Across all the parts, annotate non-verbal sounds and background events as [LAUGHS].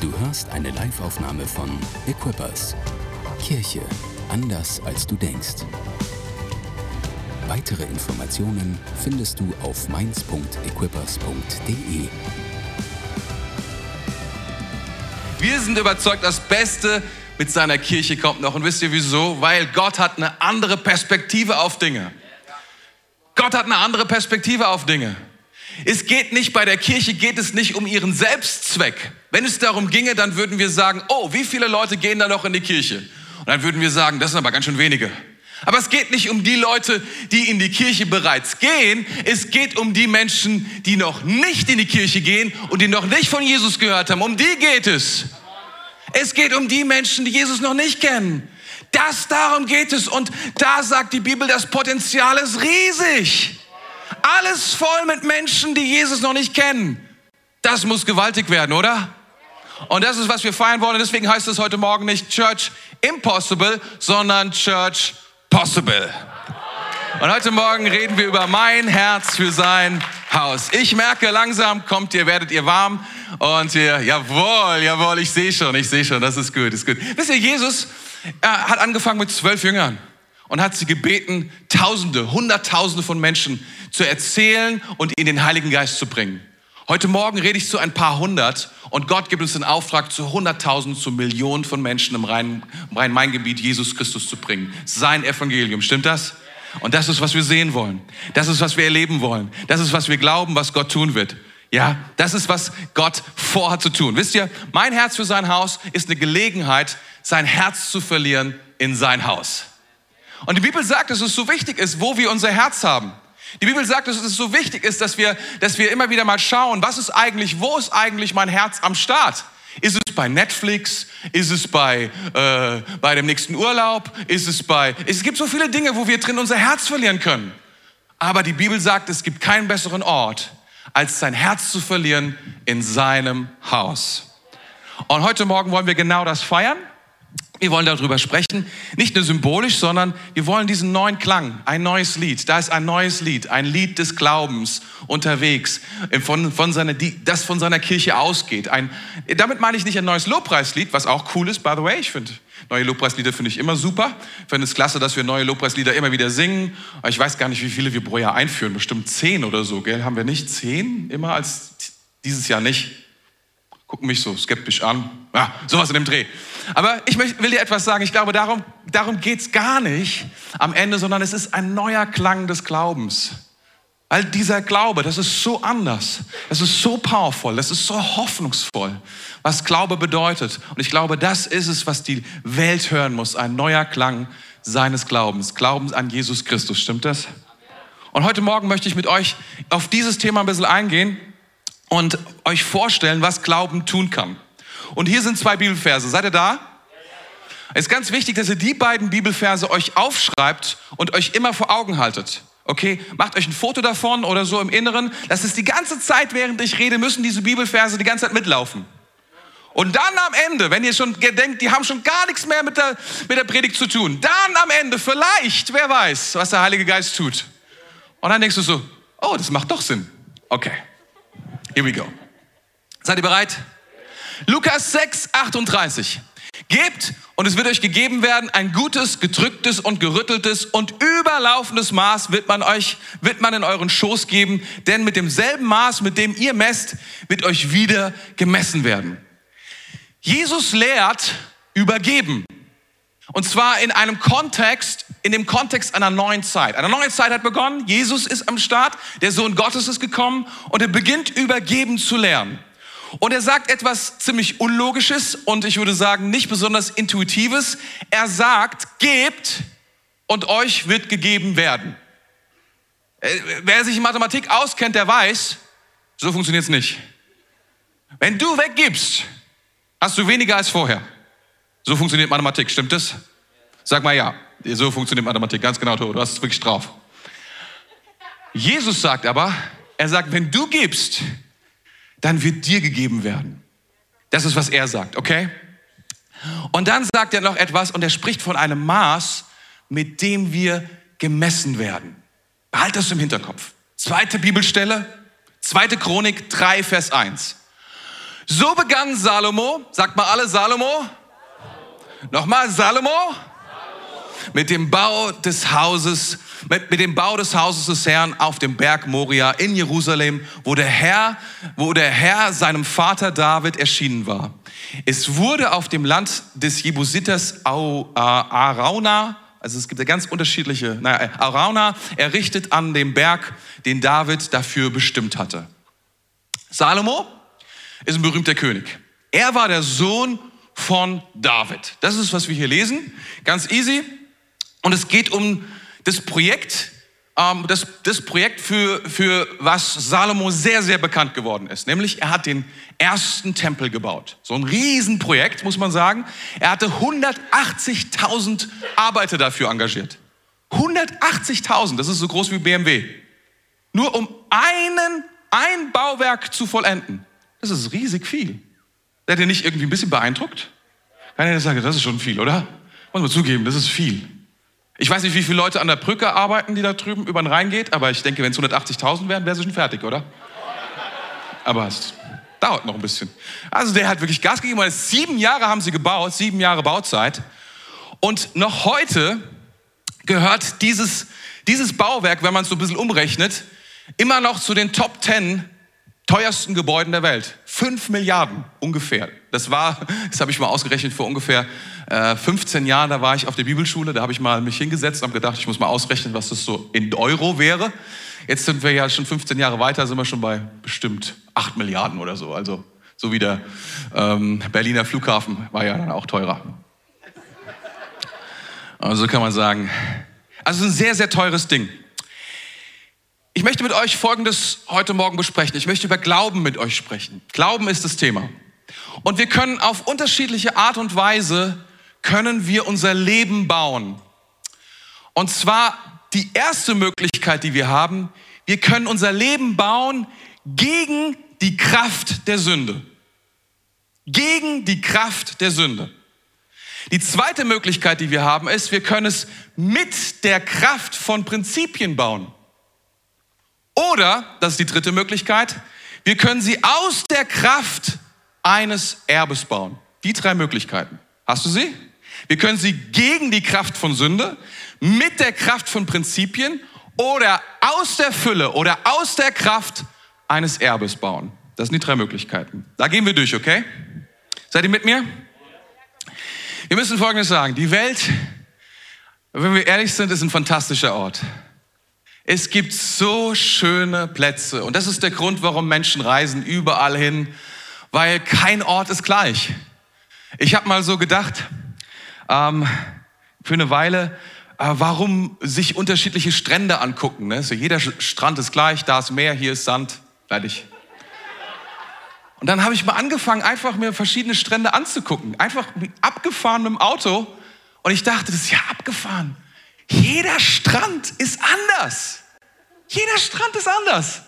Du hörst eine Live-Aufnahme von Equippers. Kirche anders als du denkst. Weitere Informationen findest du auf mainz.equippers.de. Wir sind überzeugt, das Beste mit seiner Kirche kommt noch. Und wisst ihr wieso? Weil Gott hat eine andere Perspektive auf Dinge. Gott hat eine andere Perspektive auf Dinge. Es geht nicht bei der Kirche, geht es nicht um ihren Selbstzweck. Wenn es darum ginge, dann würden wir sagen, oh, wie viele Leute gehen da noch in die Kirche? Und dann würden wir sagen, das sind aber ganz schön wenige. Aber es geht nicht um die Leute, die in die Kirche bereits gehen. Es geht um die Menschen, die noch nicht in die Kirche gehen und die noch nicht von Jesus gehört haben. Um die geht es. Es geht um die Menschen, die Jesus noch nicht kennen. Das darum geht es. Und da sagt die Bibel, das Potenzial ist riesig. Alles voll mit Menschen, die Jesus noch nicht kennen. Das muss gewaltig werden, oder? Und das ist, was wir feiern wollen. Deswegen heißt es heute Morgen nicht Church Impossible, sondern Church Possible. Und heute Morgen reden wir über mein Herz für sein Haus. Ich merke, langsam kommt ihr, werdet ihr warm. Und ihr, jawohl, jawohl, ich sehe schon, ich sehe schon, das ist gut, ist gut. Wisst ihr, Jesus er hat angefangen mit zwölf Jüngern und hat sie gebeten, Tausende, Hunderttausende von Menschen zu erzählen und in den Heiligen Geist zu bringen. Heute Morgen rede ich zu ein paar hundert und Gott gibt uns den Auftrag, zu hunderttausend, zu Millionen von Menschen im Rhein-Main-Gebiet Jesus Christus zu bringen. Sein Evangelium, stimmt das? Und das ist, was wir sehen wollen. Das ist, was wir erleben wollen. Das ist, was wir glauben, was Gott tun wird. Ja, das ist, was Gott vorhat zu tun. Wisst ihr, mein Herz für sein Haus ist eine Gelegenheit, sein Herz zu verlieren in sein Haus. Und die Bibel sagt, dass es so wichtig ist, wo wir unser Herz haben. Die Bibel sagt, dass es so wichtig ist, dass wir, dass wir immer wieder mal schauen, was ist eigentlich, wo ist eigentlich mein Herz am Start? Ist es bei Netflix? Ist es bei, äh, bei dem nächsten Urlaub? Ist es bei, es gibt so viele Dinge, wo wir drin unser Herz verlieren können. Aber die Bibel sagt, es gibt keinen besseren Ort, als sein Herz zu verlieren in seinem Haus. Und heute Morgen wollen wir genau das feiern. Wir wollen darüber sprechen, nicht nur symbolisch, sondern wir wollen diesen neuen Klang, ein neues Lied. Da ist ein neues Lied, ein Lied des Glaubens unterwegs, von, von seiner, das von seiner Kirche ausgeht. Ein, damit meine ich nicht ein neues Lobpreislied, was auch cool ist, by the way. Ich finde neue Lobpreislieder finde ich immer super. Ich finde es klasse, dass wir neue Lobpreislieder immer wieder singen. Ich weiß gar nicht, wie viele wir pro Jahr einführen. Bestimmt zehn oder so, gell? Haben wir nicht zehn immer als dieses Jahr nicht? gucken mich so skeptisch an. Ja, sowas in dem Dreh. Aber ich will dir etwas sagen. Ich glaube, darum, darum geht es gar nicht am Ende, sondern es ist ein neuer Klang des Glaubens. Weil dieser Glaube, das ist so anders, das ist so powerful, das ist so hoffnungsvoll, was Glaube bedeutet. Und ich glaube, das ist es, was die Welt hören muss, ein neuer Klang seines Glaubens, Glaubens an Jesus Christus. Stimmt das? Und heute Morgen möchte ich mit euch auf dieses Thema ein bisschen eingehen und euch vorstellen, was Glauben tun kann. Und hier sind zwei Bibelverse. Seid ihr da? Es ist ganz wichtig, dass ihr die beiden Bibelverse euch aufschreibt und euch immer vor Augen haltet. Okay, macht euch ein Foto davon oder so im Inneren. Das ist die ganze Zeit, während ich rede, müssen diese Bibelverse die ganze Zeit mitlaufen. Und dann am Ende, wenn ihr schon denkt, die haben schon gar nichts mehr mit der, mit der Predigt zu tun, dann am Ende vielleicht, wer weiß, was der Heilige Geist tut. Und dann denkst du so, oh, das macht doch Sinn. Okay. Here we go. Seid ihr bereit? Lukas 6, 38. Gebt und es wird euch gegeben werden ein gutes, gedrücktes und gerütteltes und überlaufendes Maß wird man euch, wird man in euren Schoß geben, denn mit demselben Maß, mit dem ihr messt, wird euch wieder gemessen werden. Jesus lehrt übergeben. Und zwar in einem Kontext, in dem Kontext einer neuen Zeit. Eine neue Zeit hat begonnen. Jesus ist am Start. Der Sohn Gottes ist gekommen und er beginnt übergeben zu lernen. Und er sagt etwas ziemlich Unlogisches und ich würde sagen nicht besonders Intuitives. Er sagt, gebt und euch wird gegeben werden. Äh, wer sich in Mathematik auskennt, der weiß, so funktioniert es nicht. Wenn du weggibst, hast du weniger als vorher. So funktioniert Mathematik, stimmt das? Sag mal ja. So funktioniert Mathematik, ganz genau, du hast es wirklich drauf. Jesus sagt aber, er sagt, wenn du gibst, dann wird dir gegeben werden. Das ist, was er sagt, okay? Und dann sagt er noch etwas und er spricht von einem Maß, mit dem wir gemessen werden. Behalt das im Hinterkopf. Zweite Bibelstelle, zweite Chronik 3, Vers 1. So begann Salomo, sagt mal alle Salomo. Nochmal Salomo. Mit dem Bau des Hauses, mit, mit dem Bau des Hauses des Herrn auf dem Berg Moria in Jerusalem, wo der Herr, wo der Herr seinem Vater David erschienen war. Es wurde auf dem Land des Jebusiters Arauna, also es gibt ja ganz unterschiedliche, naja, Arauna errichtet an dem Berg, den David dafür bestimmt hatte. Salomo ist ein berühmter König. Er war der Sohn von David. Das ist, was wir hier lesen. Ganz easy. Und es geht um das Projekt, ähm, das, das Projekt, für, für was Salomo sehr, sehr bekannt geworden ist. Nämlich, er hat den ersten Tempel gebaut. So ein Riesenprojekt, muss man sagen. Er hatte 180.000 Arbeiter dafür engagiert. 180.000, das ist so groß wie BMW. Nur um einen, ein Bauwerk zu vollenden. Das ist riesig viel. Seid ihr nicht irgendwie ein bisschen beeindruckt? Kann ich sagen, das ist schon viel, oder? Muss man zugeben, das ist viel. Ich weiß nicht, wie viele Leute an der Brücke arbeiten, die da drüben über den Rhein geht, aber ich denke, wenn es 180.000 wären, wäre sie schon fertig, oder? Aber es dauert noch ein bisschen. Also der hat wirklich Gas gegeben, weil sieben Jahre haben sie gebaut, sieben Jahre Bauzeit. Und noch heute gehört dieses, dieses Bauwerk, wenn man es so ein bisschen umrechnet, immer noch zu den Top Ten teuersten Gebäuden der Welt. Fünf Milliarden ungefähr. Das war, das habe ich mal ausgerechnet vor ungefähr äh, 15 Jahren, da war ich auf der Bibelschule, da habe ich mal mich hingesetzt und gedacht, ich muss mal ausrechnen, was das so in Euro wäre. Jetzt sind wir ja schon 15 Jahre weiter, sind wir schon bei bestimmt 8 Milliarden oder so. Also so wie der ähm, Berliner Flughafen war ja dann auch teurer. Also kann man sagen, also ein sehr, sehr teures Ding. Ich möchte mit euch Folgendes heute Morgen besprechen. Ich möchte über Glauben mit euch sprechen. Glauben ist das Thema. Und wir können auf unterschiedliche Art und Weise, können wir unser Leben bauen. Und zwar die erste Möglichkeit, die wir haben, wir können unser Leben bauen gegen die Kraft der Sünde. Gegen die Kraft der Sünde. Die zweite Möglichkeit, die wir haben, ist, wir können es mit der Kraft von Prinzipien bauen. Oder, das ist die dritte Möglichkeit, wir können sie aus der Kraft eines Erbes bauen. Die drei Möglichkeiten. Hast du sie? Wir können sie gegen die Kraft von Sünde, mit der Kraft von Prinzipien oder aus der Fülle oder aus der Kraft eines Erbes bauen. Das sind die drei Möglichkeiten. Da gehen wir durch, okay? Seid ihr mit mir? Wir müssen Folgendes sagen. Die Welt, wenn wir ehrlich sind, ist ein fantastischer Ort. Es gibt so schöne Plätze und das ist der Grund, warum Menschen reisen überall hin, weil kein Ort ist gleich. Ich habe mal so gedacht, ähm, für eine Weile, äh, warum sich unterschiedliche Strände angucken. Ne? So jeder Strand ist gleich, da ist Meer, hier ist Sand, fertig. Und dann habe ich mal angefangen, einfach mir verschiedene Strände anzugucken, einfach abgefahren mit dem Auto. Und ich dachte, das ist ja abgefahren. Jeder Strand ist anders. Jeder Strand ist anders.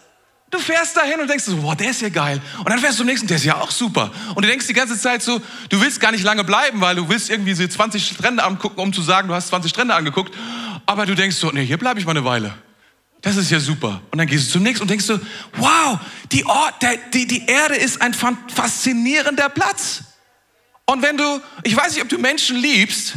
Du fährst dahin und denkst so, boah, der ist ja geil. Und dann fährst du zum nächsten, der ist ja auch super. Und du denkst die ganze Zeit so, du willst gar nicht lange bleiben, weil du willst irgendwie so 20 Strände angucken, um zu sagen, du hast 20 Strände angeguckt. Aber du denkst so, nee, hier bleibe ich mal eine Weile. Das ist ja super. Und dann gehst du zum nächsten und denkst so, wow, die, Ort, der, die, die Erde ist ein faszinierender Platz. Und wenn du, ich weiß nicht, ob du Menschen liebst,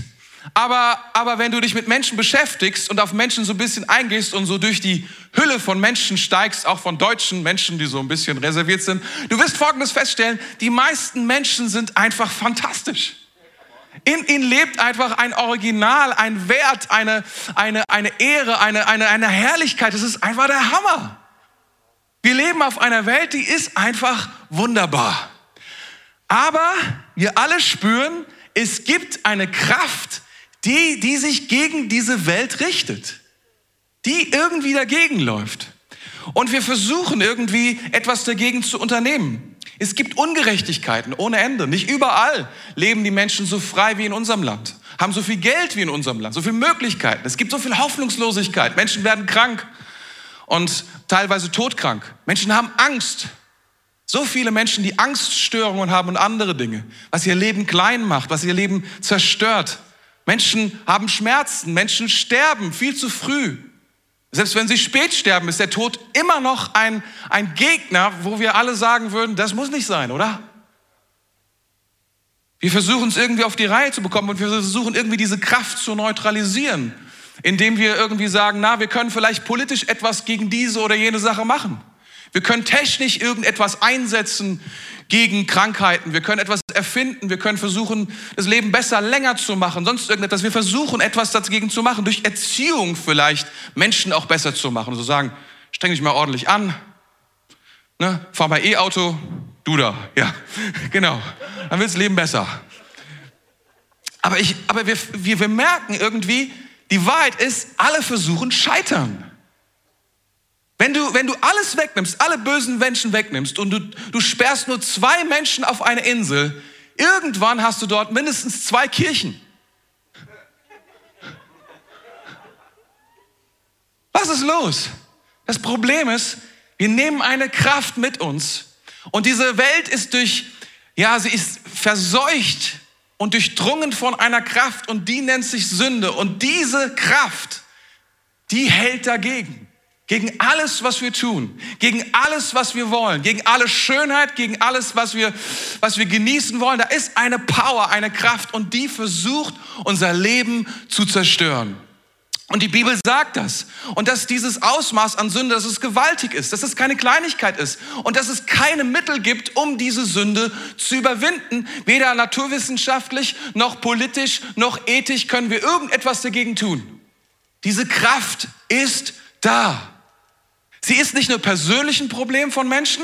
aber, aber wenn du dich mit Menschen beschäftigst und auf Menschen so ein bisschen eingehst und so durch die Hülle von Menschen steigst, auch von deutschen Menschen, die so ein bisschen reserviert sind, du wirst Folgendes feststellen, die meisten Menschen sind einfach fantastisch. In ihnen lebt einfach ein Original, ein Wert, eine, eine, eine Ehre, eine, eine, eine Herrlichkeit. Das ist einfach der Hammer. Wir leben auf einer Welt, die ist einfach wunderbar. Aber wir alle spüren, es gibt eine Kraft, die, die sich gegen diese Welt richtet, die irgendwie dagegen läuft. Und wir versuchen irgendwie etwas dagegen zu unternehmen. Es gibt Ungerechtigkeiten ohne Ende. Nicht überall leben die Menschen so frei wie in unserem Land, haben so viel Geld wie in unserem Land, so viele Möglichkeiten. Es gibt so viel Hoffnungslosigkeit. Menschen werden krank und teilweise todkrank. Menschen haben Angst. So viele Menschen, die Angststörungen haben und andere Dinge, was ihr Leben klein macht, was ihr Leben zerstört. Menschen haben Schmerzen, Menschen sterben viel zu früh. Selbst wenn sie spät sterben, ist der Tod immer noch ein, ein Gegner, wo wir alle sagen würden, das muss nicht sein, oder? Wir versuchen es irgendwie auf die Reihe zu bekommen und wir versuchen irgendwie diese Kraft zu neutralisieren, indem wir irgendwie sagen, na, wir können vielleicht politisch etwas gegen diese oder jene Sache machen. Wir können technisch irgendetwas einsetzen gegen Krankheiten. Wir können etwas erfinden. Wir können versuchen, das Leben besser, länger zu machen. Sonst irgendetwas. Wir versuchen, etwas dagegen zu machen. Durch Erziehung vielleicht Menschen auch besser zu machen. So sagen, streng dich mal ordentlich an. Ne? Fahr mal E-Auto. Du da. Ja, [LAUGHS] genau. Dann wird das Leben besser. Aber, ich, aber wir, wir, wir merken irgendwie, die Wahrheit ist, alle versuchen scheitern. Wenn du, wenn du alles wegnimmst, alle bösen Menschen wegnimmst und du, du sperrst nur zwei Menschen auf eine Insel, irgendwann hast du dort mindestens zwei Kirchen. Was ist los? Das Problem ist, wir nehmen eine Kraft mit uns und diese Welt ist durch, ja, sie ist verseucht und durchdrungen von einer Kraft und die nennt sich Sünde und diese Kraft, die hält dagegen. Gegen alles, was wir tun, gegen alles, was wir wollen, gegen alle Schönheit, gegen alles, was wir, was wir genießen wollen. Da ist eine Power, eine Kraft und die versucht, unser Leben zu zerstören. Und die Bibel sagt das. Und dass dieses Ausmaß an Sünde, dass es gewaltig ist, dass es keine Kleinigkeit ist und dass es keine Mittel gibt, um diese Sünde zu überwinden. Weder naturwissenschaftlich, noch politisch, noch ethisch können wir irgendetwas dagegen tun. Diese Kraft ist da. Sie ist nicht nur persönlich ein Problem von Menschen.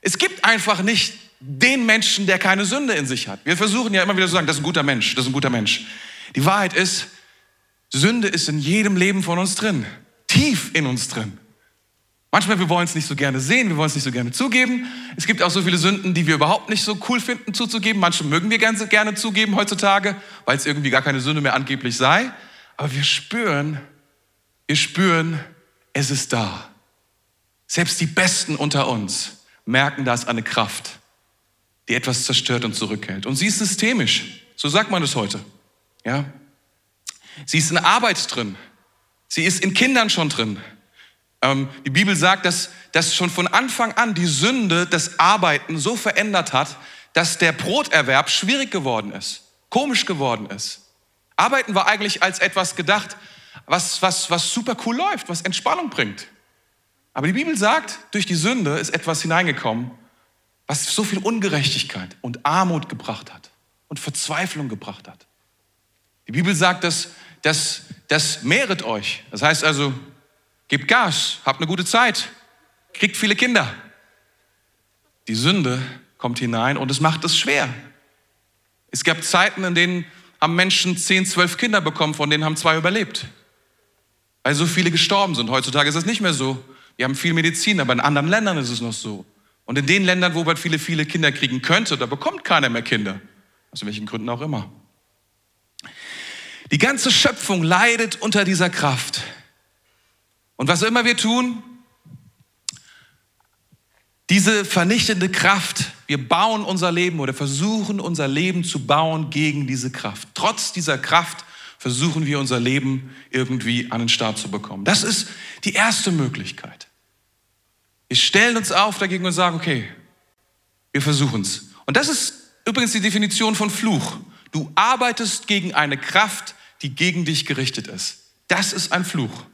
Es gibt einfach nicht den Menschen, der keine Sünde in sich hat. Wir versuchen ja immer wieder zu sagen, das ist ein guter Mensch, das ist ein guter Mensch. Die Wahrheit ist, Sünde ist in jedem Leben von uns drin, tief in uns drin. Manchmal, wir wollen es nicht so gerne sehen, wir wollen es nicht so gerne zugeben. Es gibt auch so viele Sünden, die wir überhaupt nicht so cool finden zuzugeben. Manche mögen wir ganz gerne zugeben heutzutage, weil es irgendwie gar keine Sünde mehr angeblich sei. Aber wir spüren, wir spüren, es ist da. Selbst die Besten unter uns merken, da ist eine Kraft, die etwas zerstört und zurückhält. Und sie ist systemisch. So sagt man es heute. Ja? Sie ist in Arbeit drin. Sie ist in Kindern schon drin. Ähm, die Bibel sagt, dass, dass schon von Anfang an die Sünde das Arbeiten so verändert hat, dass der Broterwerb schwierig geworden ist, komisch geworden ist. Arbeiten war eigentlich als etwas gedacht, was, was, was super cool läuft, was Entspannung bringt. Aber die Bibel sagt, durch die Sünde ist etwas hineingekommen, was so viel Ungerechtigkeit und Armut gebracht hat und Verzweiflung gebracht hat. Die Bibel sagt, dass, dass, das mehret euch. Das heißt also, gebt Gas, habt eine gute Zeit, kriegt viele Kinder. Die Sünde kommt hinein und es macht es schwer. Es gab Zeiten, in denen haben Menschen zehn, zwölf Kinder bekommen, von denen haben zwei überlebt. Weil so viele gestorben sind. Heutzutage ist es nicht mehr so. Wir haben viel Medizin, aber in anderen Ländern ist es noch so. Und in den Ländern, wo man viele, viele Kinder kriegen könnte, da bekommt keiner mehr Kinder. Aus welchen Gründen auch immer. Die ganze Schöpfung leidet unter dieser Kraft. Und was immer wir tun, diese vernichtende Kraft, wir bauen unser Leben oder versuchen unser Leben zu bauen gegen diese Kraft. Trotz dieser Kraft versuchen wir unser Leben irgendwie an den Start zu bekommen. Das ist die erste Möglichkeit. Wir stellen uns auf dagegen und sagen, okay, wir versuchen es. Und das ist übrigens die Definition von Fluch. Du arbeitest gegen eine Kraft, die gegen dich gerichtet ist. Das ist ein Fluch.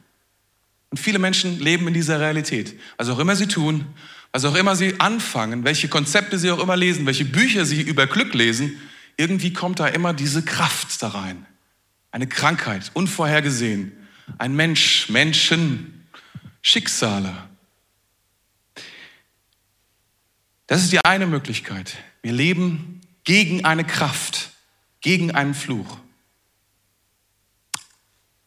Und viele Menschen leben in dieser Realität. Was auch immer sie tun, was auch immer sie anfangen, welche Konzepte sie auch immer lesen, welche Bücher sie über Glück lesen, irgendwie kommt da immer diese Kraft da rein. Eine Krankheit, unvorhergesehen. Ein Mensch, Menschen, Schicksale, Das ist die eine Möglichkeit. Wir leben gegen eine Kraft, gegen einen Fluch.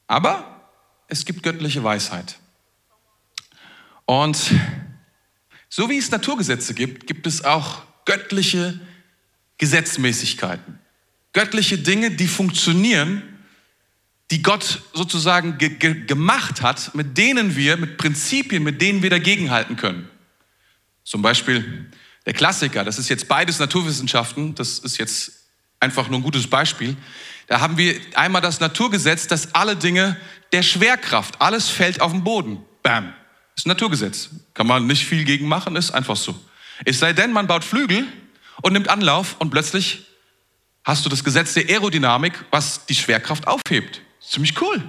Aber es gibt göttliche Weisheit. Und so wie es Naturgesetze gibt, gibt es auch göttliche Gesetzmäßigkeiten. Göttliche Dinge, die funktionieren, die Gott sozusagen ge ge gemacht hat, mit denen wir, mit Prinzipien, mit denen wir dagegenhalten können. Zum Beispiel der Klassiker, das ist jetzt beides Naturwissenschaften, das ist jetzt einfach nur ein gutes Beispiel. Da haben wir einmal das Naturgesetz, dass alle Dinge der Schwerkraft, alles fällt auf den Boden. Bam. Ist ein Naturgesetz. Kann man nicht viel gegen machen, ist einfach so. Es sei denn, man baut Flügel und nimmt Anlauf und plötzlich hast du das Gesetz der Aerodynamik, was die Schwerkraft aufhebt. Ziemlich cool.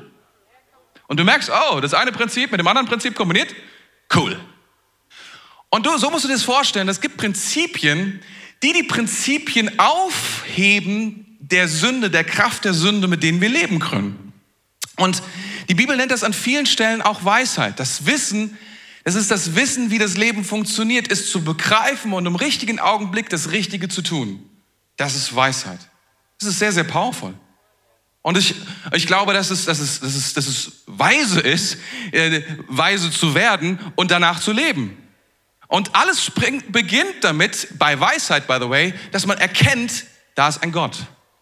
Und du merkst, oh, das eine Prinzip mit dem anderen Prinzip kombiniert, cool. Und du, so musst du dir das vorstellen, es gibt Prinzipien, die die Prinzipien aufheben der Sünde, der Kraft der Sünde, mit denen wir leben können. Und die Bibel nennt das an vielen Stellen auch Weisheit. Das Wissen, es ist das Wissen, wie das Leben funktioniert, ist zu begreifen und im richtigen Augenblick das Richtige zu tun. Das ist Weisheit. Das ist sehr, sehr powerful. Und ich, ich glaube, dass es, dass, es, dass, es, dass es weise ist, äh, weise zu werden und danach zu leben. Und alles springt, beginnt damit, bei Weisheit, by the way, dass man erkennt, da ist ein Gott.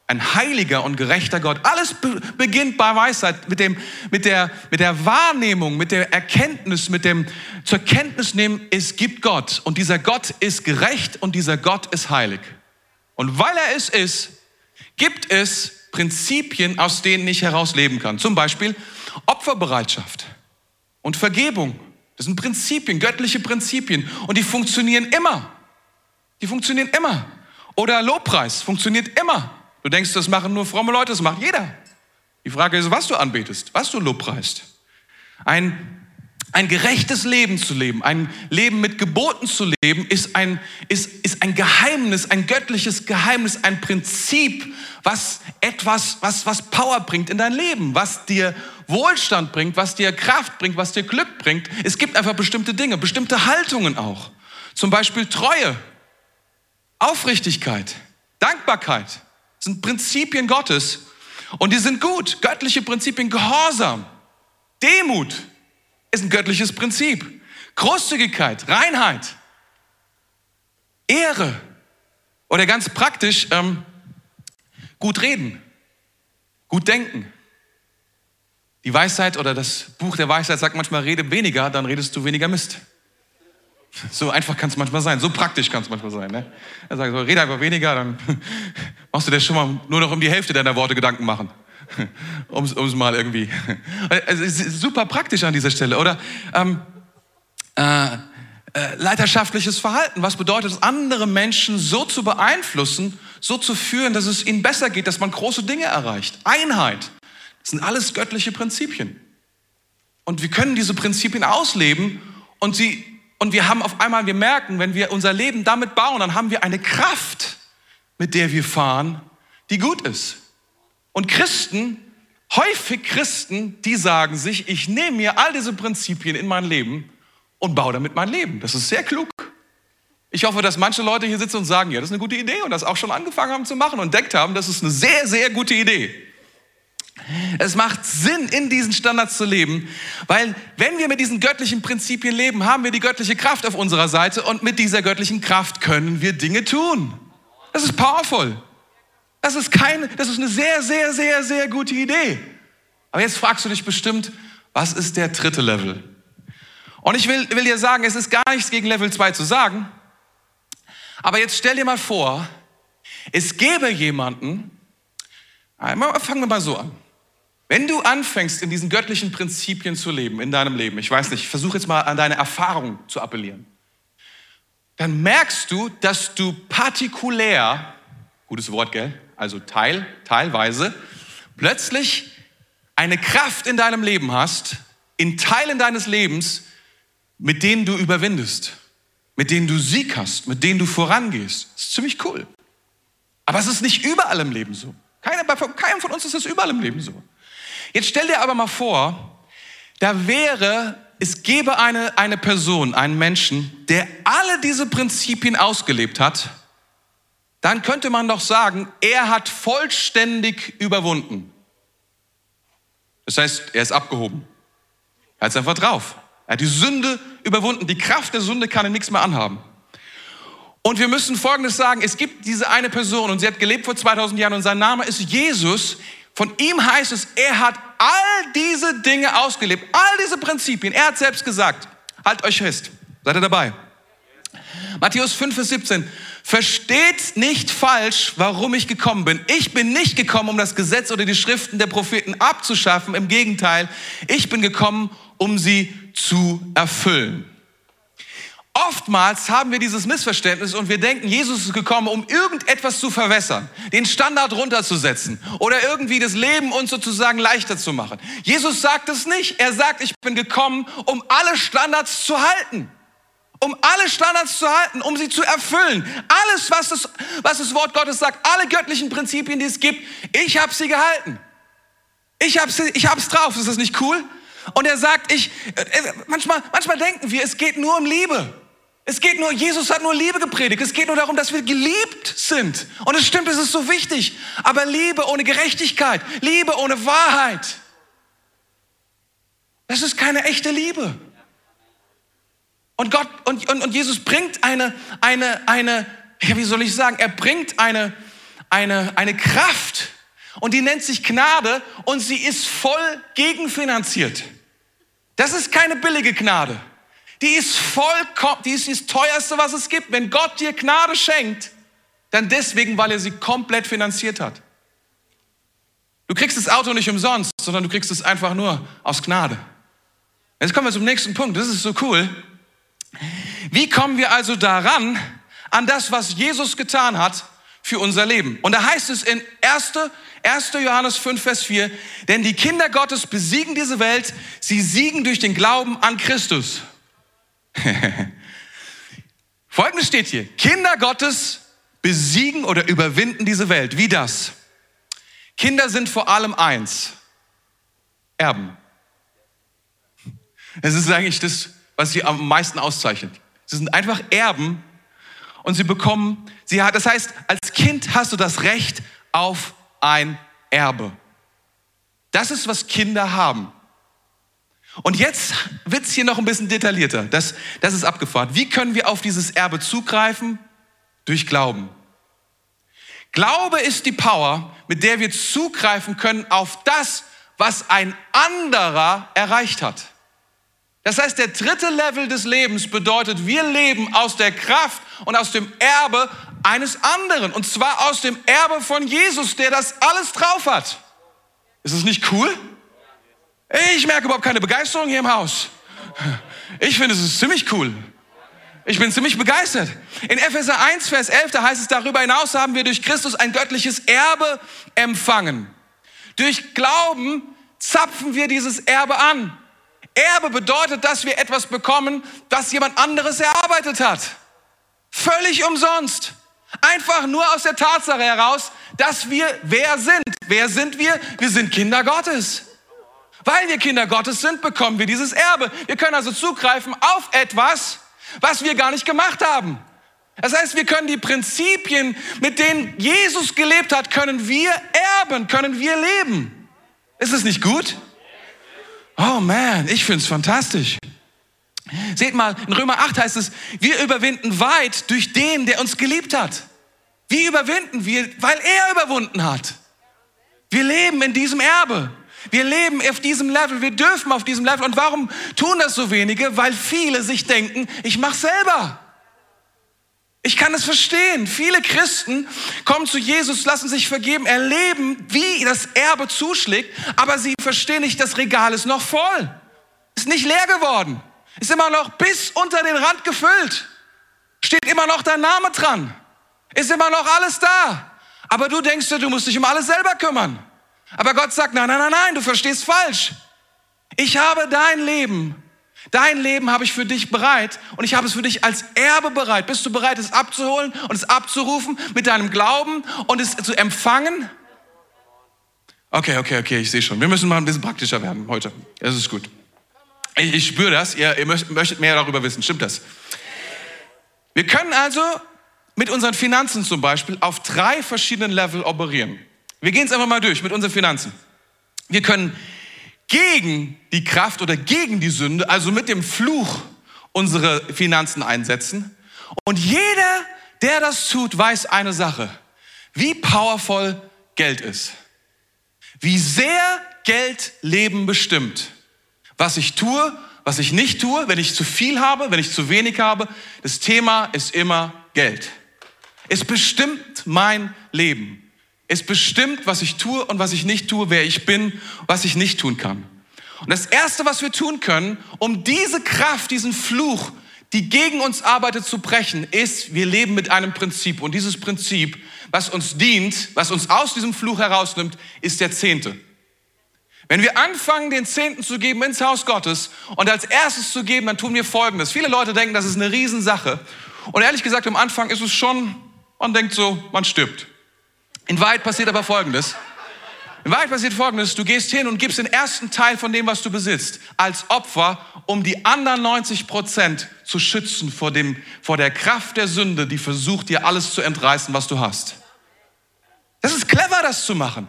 Ein heiliger und gerechter Gott. Alles be beginnt bei Weisheit, mit, dem, mit, der, mit der Wahrnehmung, mit der Erkenntnis, mit dem zur Kenntnis nehmen, es gibt Gott. Und dieser Gott ist gerecht und dieser Gott ist heilig. Und weil er es ist, gibt es Prinzipien, aus denen ich herausleben kann. Zum Beispiel Opferbereitschaft und Vergebung. Das sind Prinzipien, göttliche Prinzipien. Und die funktionieren immer. Die funktionieren immer. Oder Lobpreis funktioniert immer. Du denkst, das machen nur fromme Leute, das macht jeder. Die Frage ist, was du anbetest, was du lobpreist. Ein, ein gerechtes Leben zu leben, ein Leben mit Geboten zu leben, ist ein, ist, ist ein Geheimnis, ein göttliches Geheimnis, ein Prinzip, was etwas, was, was Power bringt in dein Leben, was dir Wohlstand bringt, was dir Kraft bringt, was dir Glück bringt. Es gibt einfach bestimmte Dinge, bestimmte Haltungen auch. Zum Beispiel Treue, Aufrichtigkeit, Dankbarkeit sind Prinzipien Gottes und die sind gut. Göttliche Prinzipien, Gehorsam, Demut ist ein göttliches Prinzip. Großzügigkeit, Reinheit, Ehre oder ganz praktisch ähm, gut reden, gut denken. Die Weisheit oder das Buch der Weisheit sagt manchmal, rede weniger, dann redest du weniger Mist. So einfach kann es manchmal sein, so praktisch kann es manchmal sein. Ne? Er sagt so, rede einfach weniger, dann [LAUGHS] machst du dir schon mal nur noch um die Hälfte deiner Worte Gedanken machen. [LAUGHS] um es mal irgendwie. [LAUGHS] Also, super praktisch an dieser Stelle. Oder ähm, äh, äh, leiterschaftliches Verhalten. Was bedeutet es, andere Menschen so zu beeinflussen, so zu führen, dass es ihnen besser geht, dass man große Dinge erreicht? Einheit. Das sind alles göttliche Prinzipien. Und wir können diese Prinzipien ausleben und sie und wir haben auf einmal, wir merken, wenn wir unser Leben damit bauen, dann haben wir eine Kraft, mit der wir fahren, die gut ist. Und Christen, häufig Christen, die sagen sich, ich nehme mir all diese Prinzipien in mein Leben und baue damit mein Leben. Das ist sehr klug. Ich hoffe, dass manche Leute hier sitzen und sagen, ja, das ist eine gute Idee und das auch schon angefangen haben zu machen und entdeckt haben, das ist eine sehr, sehr gute Idee. Es macht Sinn, in diesen Standards zu leben, weil wenn wir mit diesen göttlichen Prinzipien leben, haben wir die göttliche Kraft auf unserer Seite und mit dieser göttlichen Kraft können wir Dinge tun. Das ist powerful. Das ist keine, das ist eine sehr, sehr, sehr, sehr gute Idee. Aber jetzt fragst du dich bestimmt, was ist der dritte Level? Und ich will, will dir sagen, es ist gar nichts gegen Level 2 zu sagen. Aber jetzt stell dir mal vor, es gäbe jemanden, fangen wir mal so an. Wenn du anfängst, in diesen göttlichen Prinzipien zu leben, in deinem Leben, ich weiß nicht, ich versuche jetzt mal an deine Erfahrung zu appellieren, dann merkst du, dass du partikulär, gutes Wort, gell? Also teil, teilweise, plötzlich eine Kraft in deinem Leben hast, in Teilen deines Lebens, mit denen du überwindest, mit denen du Sieg hast, mit denen du vorangehst. Das ist ziemlich cool. Aber es ist nicht überall im Leben so. Keiner, bei keinem von uns ist es überall im Leben so. Jetzt stell dir aber mal vor, da wäre, es gäbe eine, eine Person, einen Menschen, der alle diese Prinzipien ausgelebt hat, dann könnte man doch sagen, er hat vollständig überwunden. Das heißt, er ist abgehoben. Er hat es einfach drauf. Er hat die Sünde überwunden. Die Kraft der Sünde kann ihm nichts mehr anhaben. Und wir müssen Folgendes sagen, es gibt diese eine Person und sie hat gelebt vor 2000 Jahren und sein Name ist Jesus. Von ihm heißt es, er hat all diese Dinge ausgelebt, all diese Prinzipien. Er hat selbst gesagt, halt euch fest, seid ihr dabei? Matthäus 5, Vers 17. Versteht nicht falsch, warum ich gekommen bin. Ich bin nicht gekommen, um das Gesetz oder die Schriften der Propheten abzuschaffen. Im Gegenteil, ich bin gekommen, um sie zu erfüllen. Oftmals haben wir dieses Missverständnis und wir denken, Jesus ist gekommen, um irgendetwas zu verwässern, den Standard runterzusetzen oder irgendwie das Leben uns sozusagen leichter zu machen. Jesus sagt es nicht. Er sagt, ich bin gekommen, um alle Standards zu halten. Um alle Standards zu halten, um sie zu erfüllen. Alles, was das, was das Wort Gottes sagt, alle göttlichen Prinzipien, die es gibt, ich habe sie gehalten. Ich habe ich hab's drauf. Ist das nicht cool? Und er sagt, ich, äh, manchmal, manchmal denken wir, es geht nur um Liebe. Es geht nur, Jesus hat nur Liebe gepredigt. Es geht nur darum, dass wir geliebt sind. Und es stimmt, es ist so wichtig. Aber Liebe ohne Gerechtigkeit, Liebe ohne Wahrheit, das ist keine echte Liebe. Und Gott, und, und, und Jesus bringt eine, eine, eine, ja, wie soll ich sagen, er bringt eine, eine, eine Kraft und die nennt sich Gnade und sie ist voll gegenfinanziert. Das ist keine billige Gnade. Die ist vollkommen, die ist das teuerste, was es gibt. Wenn Gott dir Gnade schenkt, dann deswegen, weil er sie komplett finanziert hat. Du kriegst das Auto nicht umsonst, sondern du kriegst es einfach nur aus Gnade. Jetzt kommen wir zum nächsten Punkt. Das ist so cool. Wie kommen wir also daran, an das, was Jesus getan hat für unser Leben? Und da heißt es in 1. 1. Johannes 5, Vers 4, denn die Kinder Gottes besiegen diese Welt, sie siegen durch den Glauben an Christus. [LAUGHS] Folgendes steht hier, Kinder Gottes besiegen oder überwinden diese Welt. Wie das? Kinder sind vor allem eins, Erben. Es ist eigentlich das, was sie am meisten auszeichnet. Sie sind einfach Erben und sie bekommen, sie hat, das heißt, als Kind hast du das Recht auf ein Erbe. Das ist, was Kinder haben. Und jetzt wird es hier noch ein bisschen detaillierter. Das, das ist abgefahren. Wie können wir auf dieses Erbe zugreifen? Durch Glauben. Glaube ist die Power, mit der wir zugreifen können auf das, was ein anderer erreicht hat. Das heißt, der dritte Level des Lebens bedeutet, wir leben aus der Kraft und aus dem Erbe eines anderen. Und zwar aus dem Erbe von Jesus, der das alles drauf hat. Ist es nicht cool? Ich merke überhaupt keine Begeisterung hier im Haus. Ich finde, es ist ziemlich cool. Ich bin ziemlich begeistert. In Epheser 1, Vers 11, da heißt es, darüber hinaus haben wir durch Christus ein göttliches Erbe empfangen. Durch Glauben zapfen wir dieses Erbe an. Erbe bedeutet, dass wir etwas bekommen, das jemand anderes erarbeitet hat. Völlig umsonst. Einfach nur aus der Tatsache heraus, dass wir wer sind. Wer sind wir? Wir sind Kinder Gottes. Weil wir Kinder Gottes sind, bekommen wir dieses Erbe. Wir können also zugreifen auf etwas, was wir gar nicht gemacht haben. Das heißt, wir können die Prinzipien, mit denen Jesus gelebt hat, können wir erben, können wir leben. Ist es nicht gut? Oh man, ich finde es fantastisch. Seht mal, in Römer 8 heißt es, wir überwinden weit durch den, der uns geliebt hat. Wie überwinden wir? Weil er überwunden hat. Wir leben in diesem Erbe. Wir leben auf diesem Level, wir dürfen auf diesem Level. Und warum tun das so wenige? Weil viele sich denken, ich mache selber. Ich kann es verstehen. Viele Christen kommen zu Jesus, lassen sich vergeben, erleben, wie das Erbe zuschlägt, aber sie verstehen nicht, das Regal ist noch voll. Ist nicht leer geworden. Ist immer noch bis unter den Rand gefüllt. Steht immer noch dein Name dran. Ist immer noch alles da. Aber du denkst du musst dich um alles selber kümmern. Aber Gott sagt, nein, nein, nein, nein, du verstehst falsch. Ich habe dein Leben, dein Leben habe ich für dich bereit und ich habe es für dich als Erbe bereit. Bist du bereit, es abzuholen und es abzurufen mit deinem Glauben und es zu empfangen? Okay, okay, okay, ich sehe schon. Wir müssen mal ein bisschen praktischer werden heute. Das ist gut. Ich, ich spüre das. Ihr, ihr möchtet mehr darüber wissen. Stimmt das? Wir können also mit unseren Finanzen zum Beispiel auf drei verschiedenen Level operieren. Wir gehen es einfach mal durch mit unseren Finanzen. Wir können gegen die Kraft oder gegen die Sünde, also mit dem Fluch, unsere Finanzen einsetzen. Und jeder, der das tut, weiß eine Sache, wie powerful Geld ist. Wie sehr Geld Leben bestimmt. Was ich tue, was ich nicht tue, wenn ich zu viel habe, wenn ich zu wenig habe. Das Thema ist immer Geld. Es bestimmt mein Leben. Es bestimmt, was ich tue und was ich nicht tue, wer ich bin, was ich nicht tun kann. Und das Erste, was wir tun können, um diese Kraft, diesen Fluch, die gegen uns arbeitet, zu brechen, ist, wir leben mit einem Prinzip. Und dieses Prinzip, was uns dient, was uns aus diesem Fluch herausnimmt, ist der Zehnte. Wenn wir anfangen, den Zehnten zu geben ins Haus Gottes und als erstes zu geben, dann tun wir Folgendes. Viele Leute denken, das ist eine Riesensache. Und ehrlich gesagt, am Anfang ist es schon, man denkt so, man stirbt. In Wahrheit passiert aber Folgendes. In Wahrheit passiert Folgendes, du gehst hin und gibst den ersten Teil von dem, was du besitzt, als Opfer, um die anderen 90 Prozent zu schützen vor, dem, vor der Kraft der Sünde, die versucht, dir alles zu entreißen, was du hast. Das ist clever, das zu machen.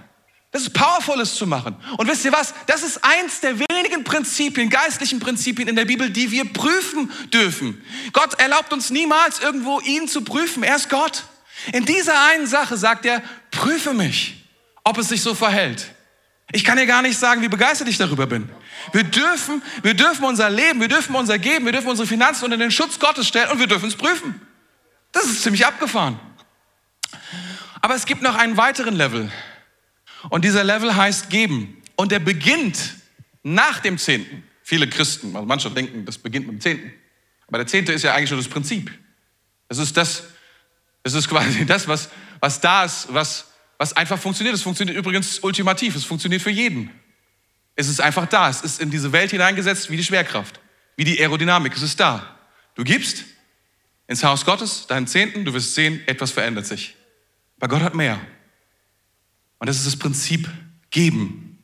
Das ist powerful, es zu machen. Und wisst ihr was? Das ist eins der wenigen Prinzipien, geistlichen Prinzipien in der Bibel, die wir prüfen dürfen. Gott erlaubt uns niemals irgendwo ihn zu prüfen. Er ist Gott. In dieser einen Sache sagt er, prüfe mich, ob es sich so verhält. Ich kann dir gar nicht sagen, wie begeistert ich darüber bin. Wir dürfen, wir dürfen unser Leben, wir dürfen unser Geben, wir dürfen unsere Finanzen unter den Schutz Gottes stellen und wir dürfen es prüfen. Das ist ziemlich abgefahren. Aber es gibt noch einen weiteren Level. Und dieser Level heißt geben. Und der beginnt nach dem Zehnten. Viele Christen, also manche denken, das beginnt mit dem Zehnten. Aber der Zehnte ist ja eigentlich schon das Prinzip. Das ist das, das ist quasi das, was, was da ist, was, was einfach funktioniert. Es funktioniert übrigens ultimativ. Es funktioniert für jeden. Es ist einfach da. Es ist in diese Welt hineingesetzt wie die Schwerkraft, wie die Aerodynamik. Es ist da. Du gibst ins Haus Gottes deinen Zehnten, du wirst sehen, etwas verändert sich. Aber Gott hat mehr. Und das ist das Prinzip geben.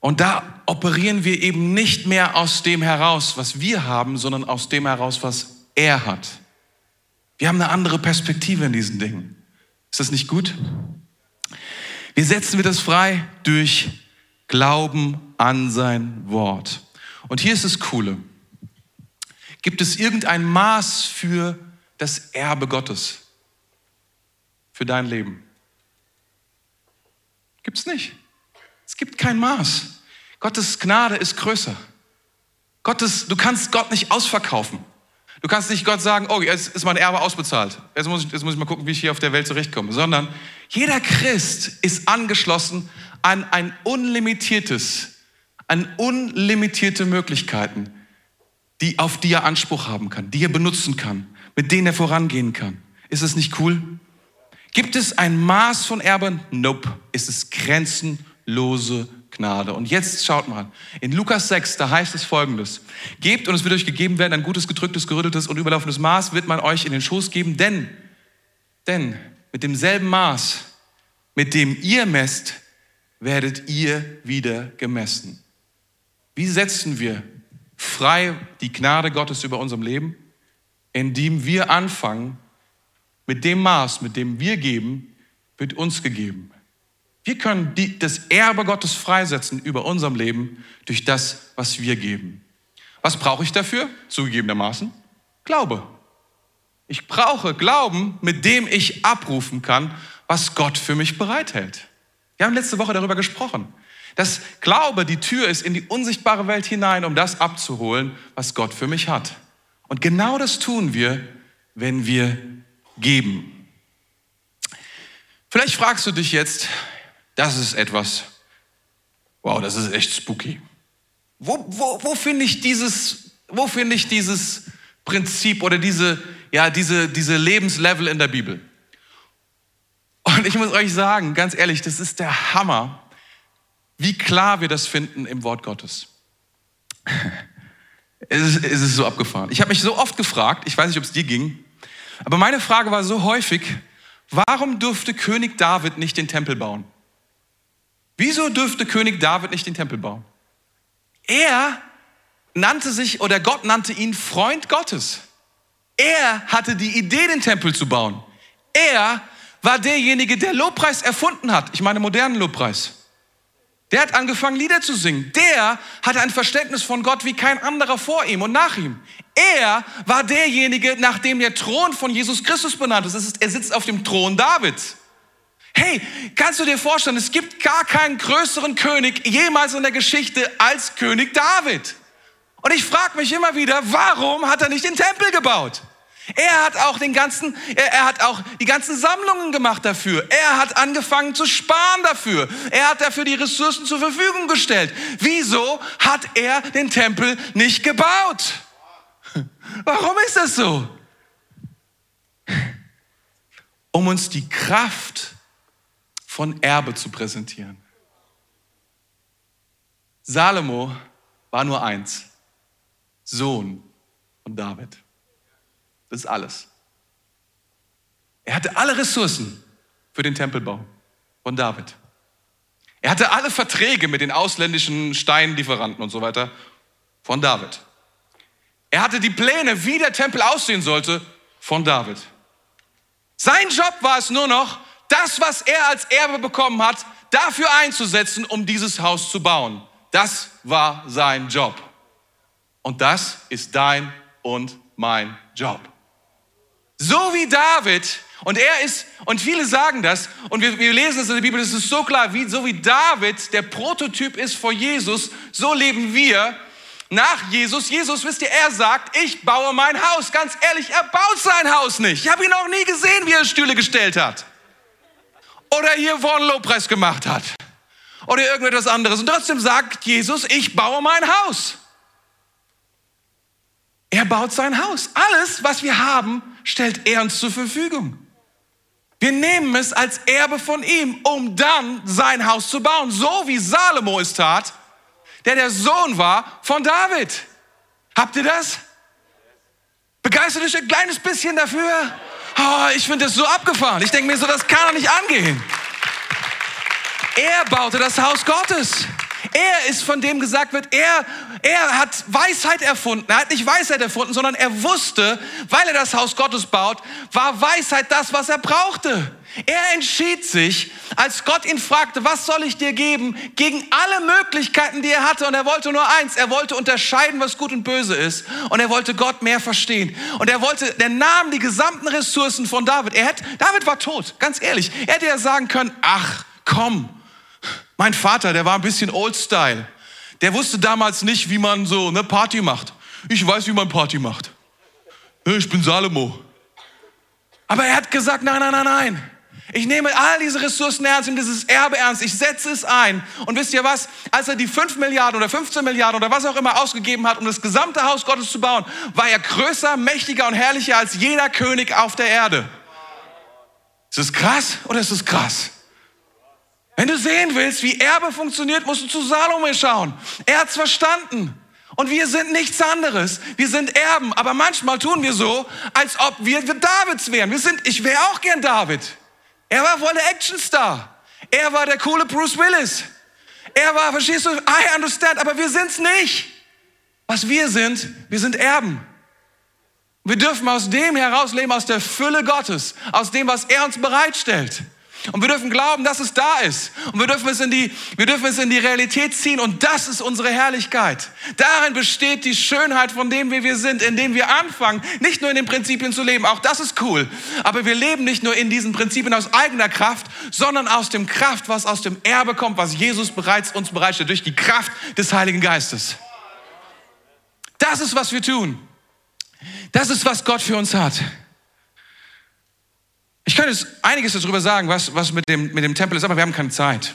Und da operieren wir eben nicht mehr aus dem heraus, was wir haben, sondern aus dem heraus, was er hat. Wir haben eine andere Perspektive in diesen Dingen. Ist das nicht gut? Wie setzen wir das frei? Durch Glauben an sein Wort. Und hier ist das Coole. Gibt es irgendein Maß für das Erbe Gottes? Für dein Leben? Gibt es nicht. Es gibt kein Maß. Gottes Gnade ist größer. Gottes, du kannst Gott nicht ausverkaufen. Du kannst nicht Gott sagen, oh, jetzt ist mein Erbe ausbezahlt. Jetzt muss, ich, jetzt muss ich mal gucken, wie ich hier auf der Welt zurechtkomme. Sondern jeder Christ ist angeschlossen an ein unlimitiertes, an unlimitierte Möglichkeiten, die, auf die er Anspruch haben kann, die er benutzen kann, mit denen er vorangehen kann. Ist es nicht cool? Gibt es ein Maß von Erben? Nope. Es ist grenzenlose Gnade. Und jetzt schaut mal, in Lukas 6, da heißt es folgendes. Gebt und es wird euch gegeben werden, ein gutes, gedrücktes, gerütteltes und überlaufendes Maß wird man euch in den Schoß geben, denn, denn mit demselben Maß, mit dem ihr messt, werdet ihr wieder gemessen. Wie setzen wir frei die Gnade Gottes über unserem Leben? Indem wir anfangen, mit dem Maß, mit dem wir geben, wird uns gegeben. Wir können die, das Erbe Gottes freisetzen über unserem Leben durch das, was wir geben. Was brauche ich dafür? Zugegebenermaßen Glaube. Ich brauche Glauben, mit dem ich abrufen kann, was Gott für mich bereithält. Wir haben letzte Woche darüber gesprochen, dass Glaube die Tür ist in die unsichtbare Welt hinein, um das abzuholen, was Gott für mich hat. Und genau das tun wir, wenn wir geben. Vielleicht fragst du dich jetzt, das ist etwas, wow, das ist echt spooky. Wo, wo, wo finde ich dieses, ich dieses Prinzip oder diese, ja, diese, diese Lebenslevel in der Bibel? Und ich muss euch sagen, ganz ehrlich, das ist der Hammer, wie klar wir das finden im Wort Gottes. [LAUGHS] Es ist, es ist so abgefahren. Ich habe mich so oft gefragt, ich weiß nicht, ob es dir ging, aber meine Frage war so häufig, warum durfte König David nicht den Tempel bauen? Wieso dürfte König David nicht den Tempel bauen? Er nannte sich oder Gott nannte ihn Freund Gottes. Er hatte die Idee, den Tempel zu bauen. Er war derjenige, der Lobpreis erfunden hat. Ich meine modernen Lobpreis. Der hat angefangen, Lieder zu singen. Der hatte ein Verständnis von Gott wie kein anderer vor ihm und nach ihm. Er war derjenige, nach dem der Thron von Jesus Christus benannt ist. er sitzt auf dem Thron Davids. Hey, kannst du dir vorstellen, es gibt gar keinen größeren König jemals in der Geschichte als König David. Und ich frage mich immer wieder, warum hat er nicht den Tempel gebaut? Er hat auch den ganzen, er, er, hat auch die ganzen Sammlungen gemacht dafür. Er hat angefangen zu sparen dafür. Er hat dafür die Ressourcen zur Verfügung gestellt. Wieso hat er den Tempel nicht gebaut? [LAUGHS] Warum ist das so? Um uns die Kraft von Erbe zu präsentieren. Salomo war nur eins, Sohn von David. Das ist alles. Er hatte alle Ressourcen für den Tempelbau von David. Er hatte alle Verträge mit den ausländischen Steinlieferanten und so weiter von David. Er hatte die Pläne, wie der Tempel aussehen sollte, von David. Sein Job war es nur noch, das, was er als Erbe bekommen hat, dafür einzusetzen, um dieses Haus zu bauen. Das war sein Job. Und das ist dein und mein Job. So wie David, und er ist, und viele sagen das, und wir, wir lesen es in der Bibel, es ist so klar, wie, so wie David der Prototyp ist vor Jesus, so leben wir nach Jesus. Jesus, wisst ihr, er sagt, ich baue mein Haus. Ganz ehrlich, er baut sein Haus nicht. Ich habe ihn noch nie gesehen, wie er Stühle gestellt hat. Oder hier vorne Lobpreis gemacht hat. Oder irgendetwas anderes. Und trotzdem sagt Jesus, ich baue mein Haus. Er baut sein Haus. Alles, was wir haben, stellt er uns zur Verfügung. Wir nehmen es als Erbe von ihm, um dann sein Haus zu bauen, so wie Salomo es tat, der der Sohn war von David. Habt ihr das? Begeistert euch ein kleines bisschen dafür? Oh, ich finde das so abgefahren. Ich denke mir so, das kann doch nicht angehen. Er baute das Haus Gottes. Er ist von dem gesagt wird, er, er hat Weisheit erfunden. Er hat nicht Weisheit erfunden, sondern er wusste, weil er das Haus Gottes baut, war Weisheit das, was er brauchte. Er entschied sich, als Gott ihn fragte, was soll ich dir geben, gegen alle Möglichkeiten, die er hatte. Und er wollte nur eins, er wollte unterscheiden, was gut und böse ist. Und er wollte Gott mehr verstehen. Und er wollte, der nahm die gesamten Ressourcen von David. Er hätte, David war tot, ganz ehrlich. Er hätte ja sagen können, ach, komm, mein Vater, der war ein bisschen Old-Style. Der wusste damals nicht, wie man so eine Party macht. Ich weiß, wie man Party macht. Ich bin Salomo. Aber er hat gesagt, nein, nein, nein, nein. Ich nehme all diese Ressourcen ernst und dieses Erbe ernst. Ich setze es ein. Und wisst ihr was? Als er die 5 Milliarden oder 15 Milliarden oder was auch immer ausgegeben hat, um das gesamte Haus Gottes zu bauen, war er größer, mächtiger und herrlicher als jeder König auf der Erde. Ist das krass oder ist das krass? Wenn du sehen willst, wie Erbe funktioniert, musst du zu Salome schauen. Er hat's verstanden. Und wir sind nichts anderes. Wir sind Erben. Aber manchmal tun wir so, als ob wir Davids wären. Wir sind, ich wäre auch gern David. Er war voll der Actionstar. Er war der coole Bruce Willis. Er war, verstehst du, I understand, aber wir sind's nicht. Was wir sind, wir sind Erben. Wir dürfen aus dem heraus leben, aus der Fülle Gottes, aus dem, was er uns bereitstellt. Und wir dürfen glauben, dass es da ist. Und wir dürfen es in die, wir dürfen es in die Realität ziehen. Und das ist unsere Herrlichkeit. Darin besteht die Schönheit von dem, wie wir sind, indem wir anfangen, nicht nur in den Prinzipien zu leben. Auch das ist cool. Aber wir leben nicht nur in diesen Prinzipien aus eigener Kraft, sondern aus dem Kraft, was aus dem Erbe kommt, was Jesus bereits uns bereitstellt, durch die Kraft des Heiligen Geistes. Das ist, was wir tun. Das ist, was Gott für uns hat. Könnte einiges darüber sagen, was, was mit, dem, mit dem Tempel ist, aber wir haben keine Zeit.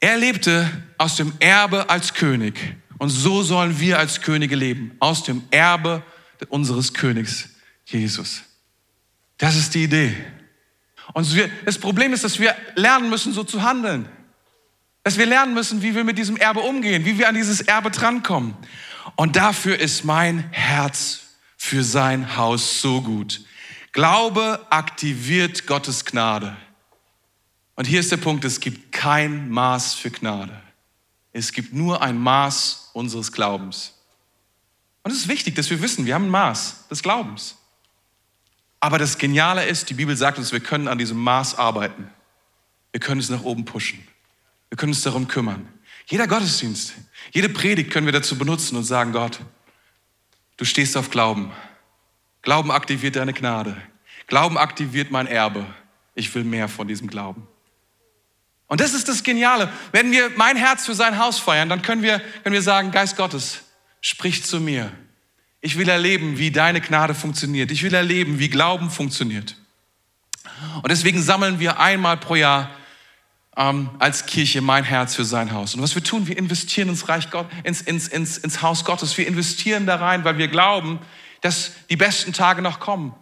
Er lebte aus dem Erbe als König. Und so sollen wir als Könige leben. Aus dem Erbe unseres Königs Jesus. Das ist die Idee. Und wir, das Problem ist, dass wir lernen müssen, so zu handeln. Dass wir lernen müssen, wie wir mit diesem Erbe umgehen, wie wir an dieses Erbe drankommen. Und dafür ist mein Herz für sein Haus so gut. Glaube aktiviert Gottes Gnade. Und hier ist der Punkt, es gibt kein Maß für Gnade. Es gibt nur ein Maß unseres Glaubens. Und es ist wichtig, dass wir wissen, wir haben ein Maß des Glaubens. Aber das Geniale ist, die Bibel sagt uns, wir können an diesem Maß arbeiten. Wir können es nach oben pushen. Wir können uns darum kümmern. Jeder Gottesdienst, jede Predigt können wir dazu benutzen und sagen, Gott, Du stehst auf Glauben. Glauben aktiviert deine Gnade. Glauben aktiviert mein Erbe. Ich will mehr von diesem Glauben. Und das ist das Geniale. Wenn wir mein Herz für sein Haus feiern, dann können wir, können wir sagen, Geist Gottes, sprich zu mir. Ich will erleben, wie deine Gnade funktioniert. Ich will erleben, wie Glauben funktioniert. Und deswegen sammeln wir einmal pro Jahr ähm, als Kirche mein Herz für sein Haus. Und was wir tun, wir investieren ins Reich Gott, ins, ins, ins, ins Haus Gottes. Wir investieren da rein, weil wir glauben, dass die besten Tage noch kommen.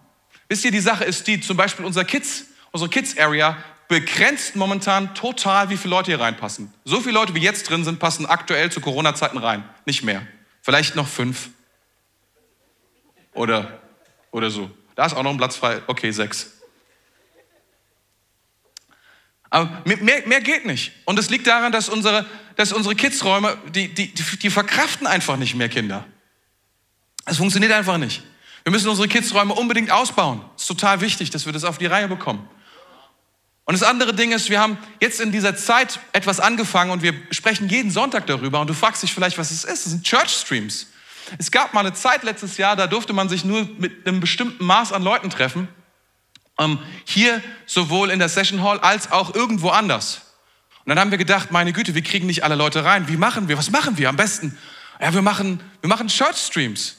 Wisst ihr, die Sache ist die, zum Beispiel unser Kids, unsere Kids Area begrenzt momentan total, wie viele Leute hier reinpassen. So viele Leute, wie jetzt drin sind, passen aktuell zu Corona-Zeiten rein. Nicht mehr. Vielleicht noch fünf. Oder, oder so. Da ist auch noch ein Platz frei. Okay, sechs. Aber mehr, mehr geht nicht. Und es liegt daran, dass unsere, dass unsere Kidsräume, die, die, die verkraften einfach nicht mehr Kinder. Es funktioniert einfach nicht. Wir müssen unsere Kidsräume unbedingt ausbauen. Es ist total wichtig, dass wir das auf die Reihe bekommen. Und das andere Ding ist, wir haben jetzt in dieser Zeit etwas angefangen und wir sprechen jeden Sonntag darüber. Und du fragst dich vielleicht, was es ist. Es sind Church Streams. Es gab mal eine Zeit letztes Jahr, da durfte man sich nur mit einem bestimmten Maß an Leuten treffen. Ähm, hier sowohl in der Session Hall als auch irgendwo anders. Und dann haben wir gedacht, meine Güte, wir kriegen nicht alle Leute rein. Wie machen wir? Was machen wir am besten? Ja, wir machen, wir machen Church Streams.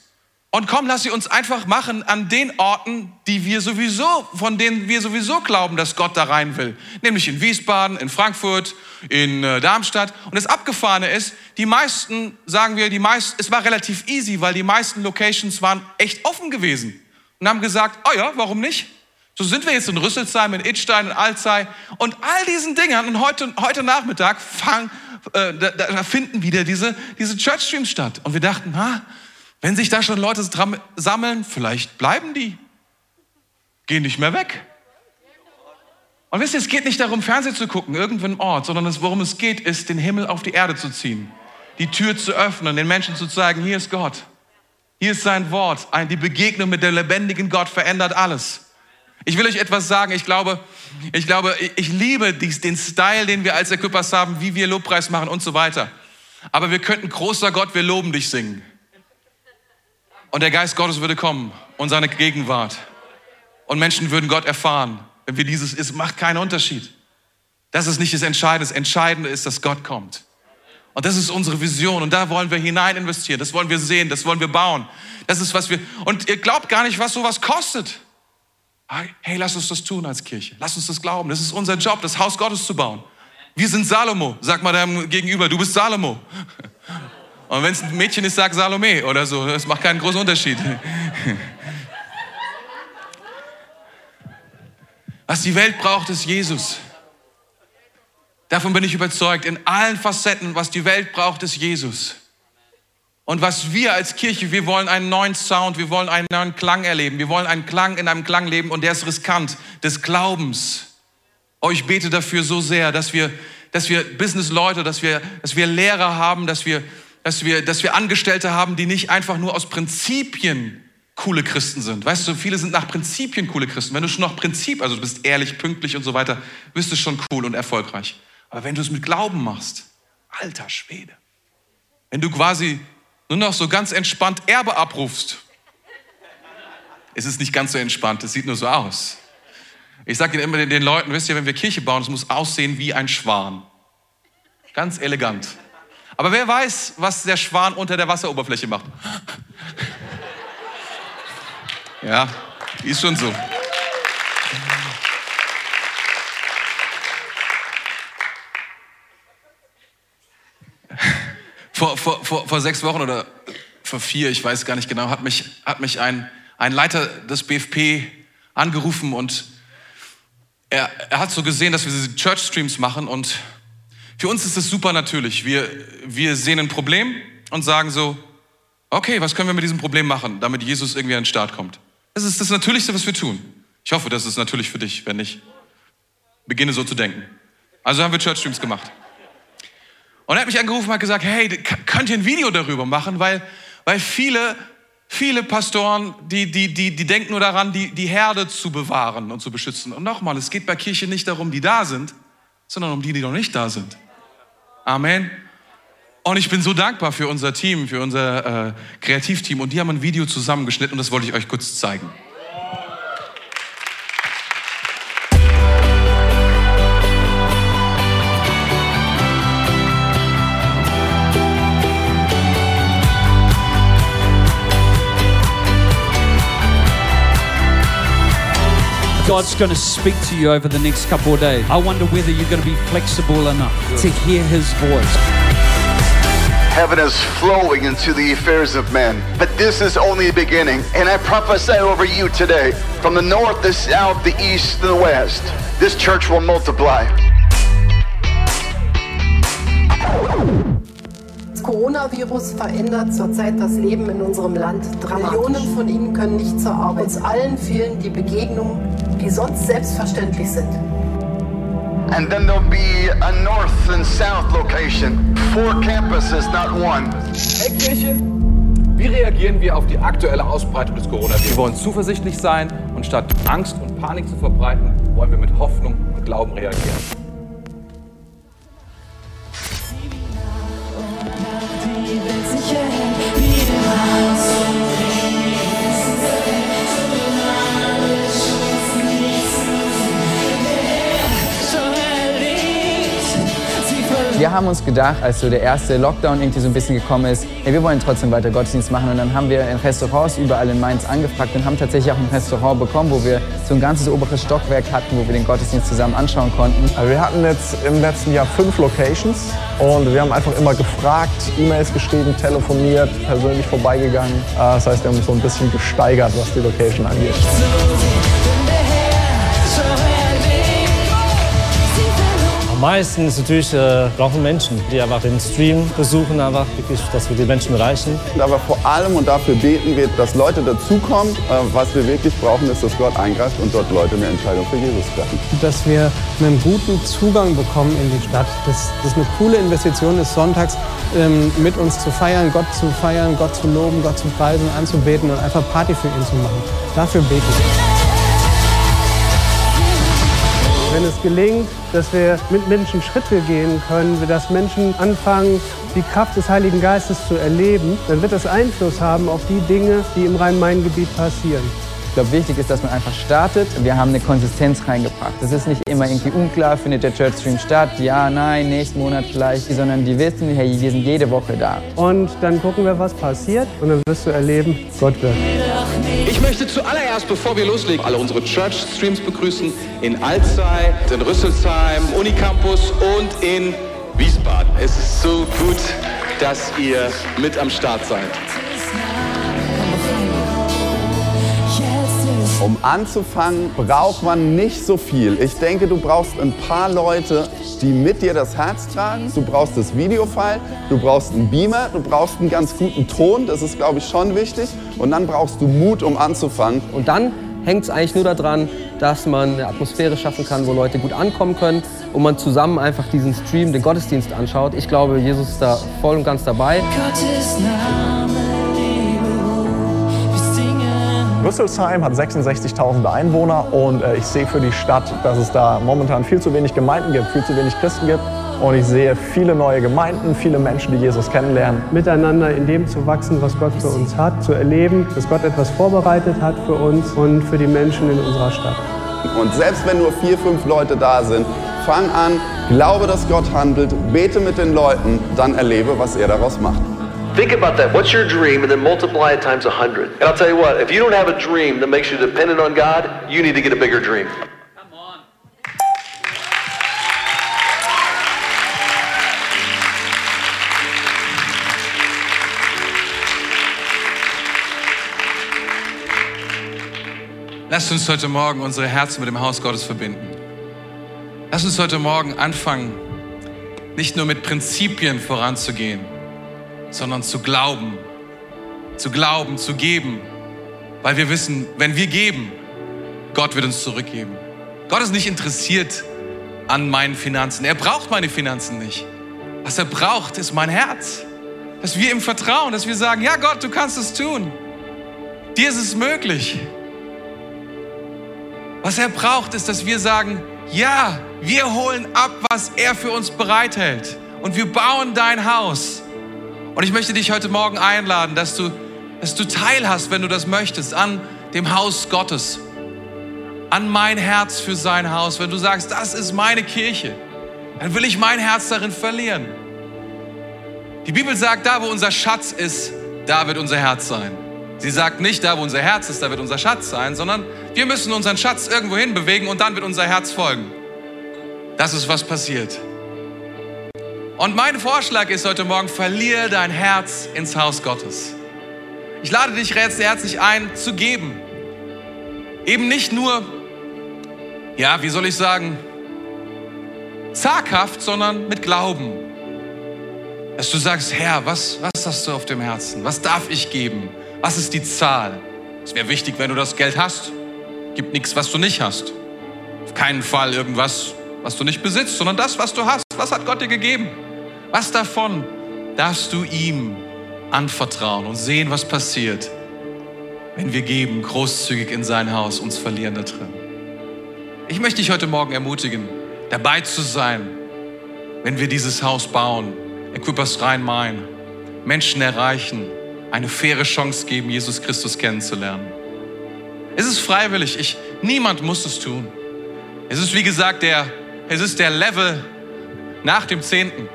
Und komm, lass sie uns einfach machen an den Orten, die wir sowieso, von denen wir sowieso glauben, dass Gott da rein will. Nämlich in Wiesbaden, in Frankfurt, in äh, Darmstadt. Und das Abgefahrene ist, die meisten, sagen wir, die meisten, es war relativ easy, weil die meisten Locations waren echt offen gewesen. Und haben gesagt, oh ja, warum nicht? So sind wir jetzt in Rüsselsheim, in Idstein, in Alzey. Und all diesen Dingern, und heute, heute Nachmittag fang, äh, da, da finden wieder diese, diese Church Streams statt. Und wir dachten, ha, wenn sich da schon Leute sammeln, vielleicht bleiben die, gehen nicht mehr weg. Und wisst ihr, es geht nicht darum, Fernsehen zu gucken, irgendwo im Ort, sondern es, worum es geht, ist, den Himmel auf die Erde zu ziehen, die Tür zu öffnen, den Menschen zu zeigen, hier ist Gott, hier ist sein Wort, die Begegnung mit dem lebendigen Gott verändert alles. Ich will euch etwas sagen, ich glaube, ich glaube, ich liebe den Style, den wir als Equippers haben, wie wir Lobpreis machen und so weiter. Aber wir könnten großer Gott, wir loben dich singen. Und der Geist Gottes würde kommen und seine Gegenwart. Und Menschen würden Gott erfahren. Wenn wir dieses, es macht keinen Unterschied. Das ist nicht das Entscheidende. Das Entscheidende ist, dass Gott kommt. Und das ist unsere Vision. Und da wollen wir hinein investieren. Das wollen wir sehen. Das wollen wir bauen. Das ist, was wir, und ihr glaubt gar nicht, was sowas kostet. Hey, lass uns das tun als Kirche. Lass uns das glauben. Das ist unser Job, das Haus Gottes zu bauen. Wir sind Salomo. Sag mal deinem Gegenüber, du bist Salomo. Und wenn es ein Mädchen ist, sag Salome oder so. Das macht keinen großen Unterschied. Was die Welt braucht, ist Jesus. Davon bin ich überzeugt. In allen Facetten, was die Welt braucht, ist Jesus. Und was wir als Kirche, wir wollen einen neuen Sound, wir wollen einen neuen Klang erleben. Wir wollen einen Klang in einem Klang leben und der ist riskant, des Glaubens. Oh, ich bete dafür so sehr, dass wir, dass wir Business-Leute, dass wir, dass wir Lehrer haben, dass wir dass wir, dass wir Angestellte haben, die nicht einfach nur aus Prinzipien coole Christen sind. Weißt du, viele sind nach Prinzipien coole Christen. Wenn du schon nach Prinzip, also du bist ehrlich, pünktlich und so weiter, bist du schon cool und erfolgreich. Aber wenn du es mit Glauben machst, alter Schwede. Wenn du quasi nur noch so ganz entspannt Erbe abrufst, es ist nicht ganz so entspannt, es sieht nur so aus. Ich sage immer den Leuten, wisst ihr, wenn wir Kirche bauen, es muss aussehen wie ein Schwan. Ganz elegant. Aber wer weiß, was der Schwan unter der Wasseroberfläche macht? Ja, ist schon so. Vor, vor, vor, vor sechs Wochen oder vor vier, ich weiß gar nicht genau, hat mich, hat mich ein, ein Leiter des BFP angerufen und er, er hat so gesehen, dass wir diese Church Streams machen und für uns ist es super natürlich. Wir, wir sehen ein Problem und sagen so, okay, was können wir mit diesem Problem machen, damit Jesus irgendwie an den Start kommt? Das ist das Natürlichste, was wir tun. Ich hoffe, das ist natürlich für dich, wenn nicht. Beginne so zu denken. Also haben wir Church Streams gemacht. Und er hat mich angerufen und hat gesagt, hey, könnt ihr ein Video darüber machen? Weil, weil viele, viele Pastoren, die, die, die, die denken nur daran, die, die Herde zu bewahren und zu beschützen. Und nochmal, es geht bei Kirche nicht darum, die da sind, sondern um die, die noch nicht da sind. Amen. Und ich bin so dankbar für unser Team, für unser äh, Kreativteam. Und die haben ein Video zusammengeschnitten und das wollte ich euch kurz zeigen. God's going to speak to you over the next couple of days. I wonder whether you're going to be flexible enough to hear His voice. Heaven is flowing into the affairs of men. But this is only the beginning. And I prophesy over you today from the north, the south, the east, and the west. This church will multiply. Coronavirus verändert zurzeit das Leben in unserem Land dramatisch. Millionen von ihnen können nicht zur Arbeit. Uns allen fehlen die Begegnungen, die sonst selbstverständlich sind. And then there'll be a north and south location. Four campuses, not one. Hey Kirche, wie reagieren wir auf die aktuelle Ausbreitung des Coronavirus? Wir wollen zuversichtlich sein und statt Angst und Panik zu verbreiten, wollen wir mit Hoffnung und Glauben reagieren. Haben uns gedacht, als so der erste Lockdown irgendwie so ein bisschen gekommen ist, hey, wir wollen trotzdem weiter Gottesdienst machen. Und dann haben wir in Restaurants überall in Mainz angefragt und haben tatsächlich auch ein Restaurant bekommen, wo wir so ein ganzes oberes Stockwerk hatten, wo wir den Gottesdienst zusammen anschauen konnten. Also wir hatten jetzt im letzten Jahr fünf Locations und wir haben einfach immer gefragt, E-Mails geschrieben, telefoniert, persönlich vorbeigegangen. Äh, Das heißt, wir haben uns so ein bisschen gesteigert, was die Location angeht. Am meisten ist natürlich äh, brauchen Menschen, die einfach den Stream besuchen, einfach wirklich, dass wir die Menschen erreichen. Aber vor allem, und dafür beten wir, dass Leute dazukommen. Äh, Was wir wirklich brauchen, ist, dass Gott eingreift und dort Leute eine Entscheidung für Jesus treffen. dass wir einen guten Zugang bekommen in die Stadt. Dass das eine coole Investition ist, sonntags ähm, mit uns zu feiern, Gott zu feiern, Gott zu loben, Gott zu preisen, anzubeten und einfach Party für ihn zu machen. Dafür beten wir. Wenn es gelingt, dass wir mit Menschen Schritte gehen können, dass Menschen anfangen, die Kraft des Heiligen Geistes zu erleben, dann wird das Einfluss haben auf die Dinge, die im Rhein-Main-Gebiet passieren. Ich glaube, wichtig ist, dass man einfach startet. Wir haben eine Konsistenz reingebracht. Das ist nicht immer irgendwie unklar, findet der Church Stream statt, ja, nein, nächsten Monat vielleicht, sondern die wissen, hey, wir sind jede Woche da. Und dann gucken wir, was passiert und dann wirst du erleben, Gott wirkt. Ich möchte zuallererst, bevor wir loslegen, alle unsere Church-Streams begrüßen in Alzey, in Rüsselsheim, Unicampus und in Wiesbaden. Es ist so gut, dass ihr mit am Start seid. Um anzufangen, braucht man nicht so viel. Ich denke, du brauchst ein paar Leute, die mit dir das Herz tragen. Du brauchst das Videofile, du brauchst einen Beamer, du brauchst einen ganz guten Ton. Das ist, glaube ich, schon wichtig. Und dann brauchst du Mut, um anzufangen. Und dann hängt es eigentlich nur daran, dass man eine Atmosphäre schaffen kann, wo Leute gut ankommen können und man zusammen einfach diesen Stream, den Gottesdienst anschaut. Ich glaube, Jesus ist da voll und ganz dabei. Rüsselsheim hat 66.000 Einwohner und äh, ich sehe für die Stadt, dass es da momentan viel zu wenig Gemeinden gibt, viel zu wenig Christen gibt. Und ich sehe viele neue Gemeinden, viele Menschen, die Jesus kennenlernen. miteinander in dem zu wachsen, was Gott für uns hat, zu erleben, dass Gott etwas vorbereitet hat für uns und für die Menschen in unserer Stadt. Und selbst wenn nur vier, fünf Leute da sind, fang an, glaube, dass Gott handelt, bete mit den Leuten, dann erlebe, was er daraus macht. Think about that. What's your dream? And then multiply it times a 100. And I'll tell you what, if you don't have a dream that makes you dependent on God, you need to get a bigger dream. Lasst uns heute Morgen unsere Herzen mit dem Haus Gottes verbinden. Lasst uns heute Morgen anfangen, nicht nur mit Prinzipien voranzugehen, sondern zu glauben. Zu glauben, zu geben. Weil wir wissen, wenn wir geben, Gott wird uns zurückgeben. Gott ist nicht interessiert an meinen Finanzen. Er braucht meine Finanzen nicht. Was er braucht, ist mein Herz. Dass wir ihm vertrauen, dass wir sagen, ja Gott, du kannst es tun. Dir ist es möglich. Was er braucht, ist, dass wir sagen, ja, wir holen ab, was er für uns bereithält. Und wir bauen dein Haus. Und ich möchte dich heute Morgen einladen, dass du, dass du teilhast, wenn du das möchtest, an dem Haus Gottes. An mein Herz für sein Haus. Wenn du sagst, das ist meine Kirche, dann will ich mein Herz darin verlieren. Die Bibel sagt, da wo unser Schatz ist, da wird unser Herz sein. Sie sagt nicht, da wo unser Herz ist, da wird unser Schatz sein, sondern wir müssen unseren Schatz irgendwo hin bewegen und dann wird unser Herz folgen. Das ist, was passiert. Und mein Vorschlag ist heute Morgen, verliere dein Herz ins Haus Gottes. Ich lade dich herzlich ein, zu geben. Eben nicht nur, ja, wie soll ich sagen, zaghaft, sondern mit Glauben. Dass du sagst, Herr, was, was hast du auf dem Herzen? Was darf ich geben? Was ist die Zahl? Es wäre wichtig, wenn du das Geld hast. Gibt nichts, was du nicht hast. Auf keinen Fall irgendwas, was du nicht besitzt, sondern das, was du hast. Was hat Gott dir gegeben? Was davon darfst du ihm anvertrauen und sehen, was passiert, wenn wir geben, großzügig in sein Haus, uns verlieren da drin. Ich möchte dich heute Morgen ermutigen, dabei zu sein, wenn wir dieses Haus bauen, Equippers Rhein-Main, Menschen erreichen, eine faire Chance geben, Jesus Christus kennenzulernen. Es ist freiwillig. Ich, niemand muss es tun. Es ist wie gesagt der, es ist der Level nach dem Zehnten.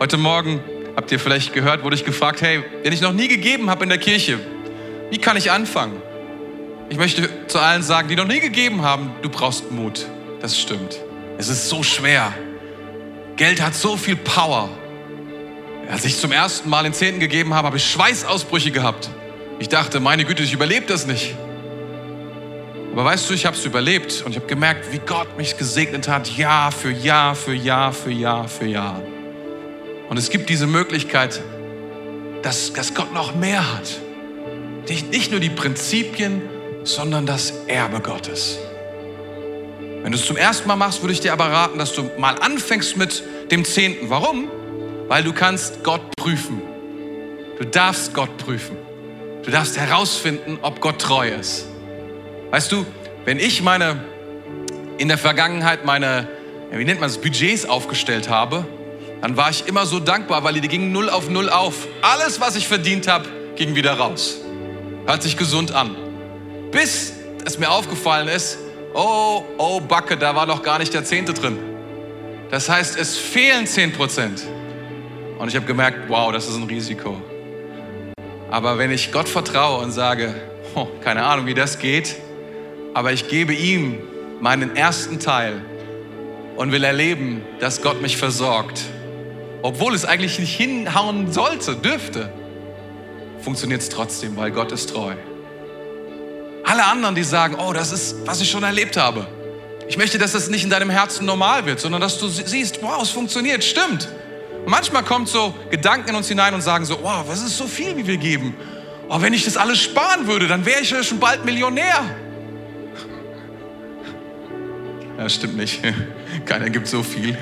Heute Morgen habt ihr vielleicht gehört, wurde ich gefragt, hey, wenn ich noch nie gegeben habe in der Kirche, wie kann ich anfangen? Ich möchte zu allen sagen, die noch nie gegeben haben, du brauchst Mut. Das stimmt. Es ist so schwer. Geld hat so viel Power. Als ich zum ersten Mal den Zehnten gegeben habe, habe ich Schweißausbrüche gehabt. Ich dachte, meine Güte, ich überlebe das nicht. Aber weißt du, ich habe es überlebt und ich habe gemerkt, wie Gott mich gesegnet hat, Jahr für Jahr für Jahr für Jahr für Jahr. Und es gibt diese Möglichkeit, dass, dass Gott noch mehr hat. Nicht nur die Prinzipien, sondern das Erbe Gottes. Wenn du es zum ersten Mal machst, würde ich dir aber raten, dass du mal anfängst mit dem Zehnten. Warum? Weil du kannst Gott prüfen. Du darfst Gott prüfen. Du darfst herausfinden, ob Gott treu ist. Weißt du, wenn ich meine, in der Vergangenheit meine, wie nennt man es, Budgets aufgestellt habe, dann war ich immer so dankbar, weil die gingen null auf null auf. Alles, was ich verdient habe, ging wieder raus. Hört sich gesund an. Bis es mir aufgefallen ist, oh, oh, Backe, da war noch gar nicht der Zehnte drin. Das heißt, es fehlen 10 Prozent. Und ich habe gemerkt, wow, das ist ein Risiko. Aber wenn ich Gott vertraue und sage, oh, keine Ahnung, wie das geht, aber ich gebe ihm meinen ersten Teil und will erleben, dass Gott mich versorgt, obwohl es eigentlich nicht hinhauen sollte, dürfte, funktioniert es trotzdem, weil Gott ist treu. Alle anderen, die sagen, oh, das ist, was ich schon erlebt habe. Ich möchte, dass das nicht in deinem Herzen normal wird, sondern dass du siehst, wow, es funktioniert, stimmt. Und manchmal kommt so Gedanken in uns hinein und sagen so, wow, was ist so viel, wie wir geben? Oh, wenn ich das alles sparen würde, dann wäre ich ja schon bald Millionär. Ja, stimmt nicht. [LAUGHS] Keiner gibt so viel.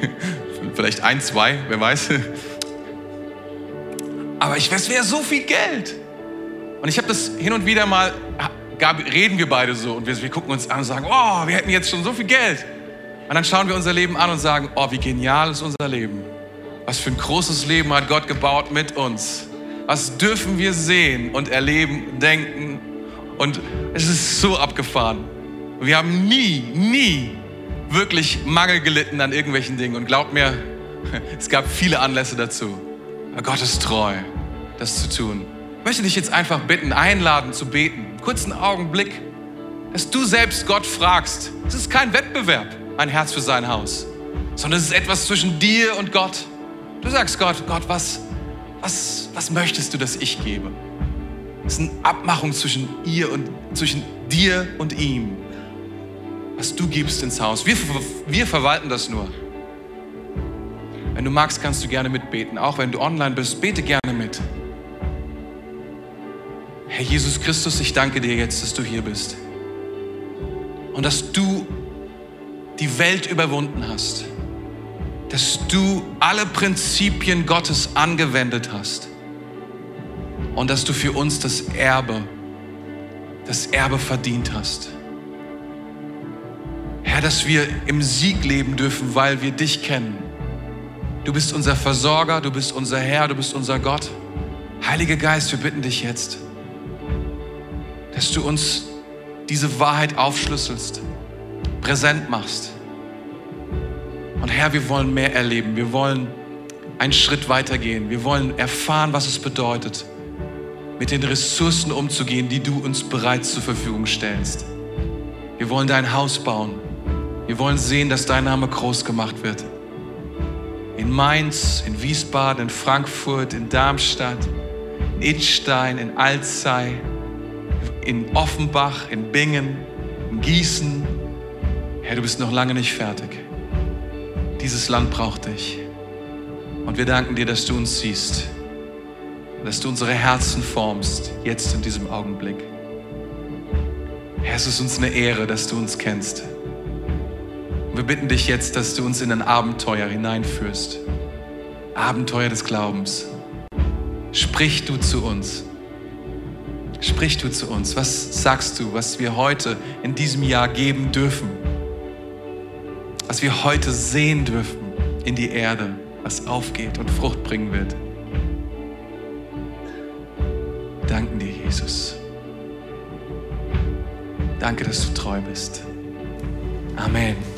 Vielleicht ein, zwei, wer weiß. Aber ich, es wäre so viel Geld. Und ich habe das hin und wieder mal, gab, reden wir beide so und wir, wir gucken uns an und sagen, oh, wir hätten jetzt schon so viel Geld. Und dann schauen wir unser Leben an und sagen, oh, wie genial ist unser Leben. Was für ein großes Leben hat Gott gebaut mit uns. Was dürfen wir sehen und erleben, denken. Und es ist so abgefahren. Wir haben nie, nie wirklich Mangel gelitten an irgendwelchen Dingen. Und glaub mir, [LAUGHS] es gab viele Anlässe dazu. Aber Gott ist treu, das zu tun. Ich möchte dich jetzt einfach bitten, einladen zu beten. Einen kurzen Augenblick, dass du selbst Gott fragst. Es ist kein Wettbewerb, ein Herz für sein Haus, sondern es ist etwas zwischen dir und Gott. Du sagst Gott, Gott, was, was, was möchtest du, dass ich gebe? Es ist eine Abmachung zwischen ihr und zwischen dir und ihm was du gibst ins Haus. Wir, wir verwalten das nur. Wenn du magst, kannst du gerne mitbeten. Auch wenn du online bist, bete gerne mit. Herr Jesus Christus, ich danke dir jetzt, dass du hier bist. Und dass du die Welt überwunden hast. Dass du alle Prinzipien Gottes angewendet hast. Und dass du für uns das Erbe, das Erbe verdient hast. Herr, dass wir im Sieg leben dürfen, weil wir dich kennen. Du bist unser Versorger, du bist unser Herr, du bist unser Gott. Heiliger Geist, wir bitten dich jetzt, dass du uns diese Wahrheit aufschlüsselst, präsent machst. Und Herr, wir wollen mehr erleben. Wir wollen einen Schritt weitergehen. Wir wollen erfahren, was es bedeutet, mit den Ressourcen umzugehen, die du uns bereits zur Verfügung stellst. Wir wollen dein Haus bauen. Wir wollen sehen, dass dein Name groß gemacht wird. In Mainz, in Wiesbaden, in Frankfurt, in Darmstadt, in Idstein, in Alzey, in Offenbach, in Bingen, in Gießen. Herr, du bist noch lange nicht fertig. Dieses Land braucht dich. Und wir danken dir, dass du uns siehst, dass du unsere Herzen formst, jetzt in diesem Augenblick. Herr, es ist uns eine Ehre, dass du uns kennst. Wir bitten dich jetzt, dass du uns in ein Abenteuer hineinführst. Abenteuer des Glaubens. Sprich du zu uns. Sprich du zu uns. Was sagst du, was wir heute in diesem Jahr geben dürfen? Was wir heute sehen dürfen in die Erde, was aufgeht und Frucht bringen wird. Danken dir, Jesus. Danke, dass du treu bist. Amen.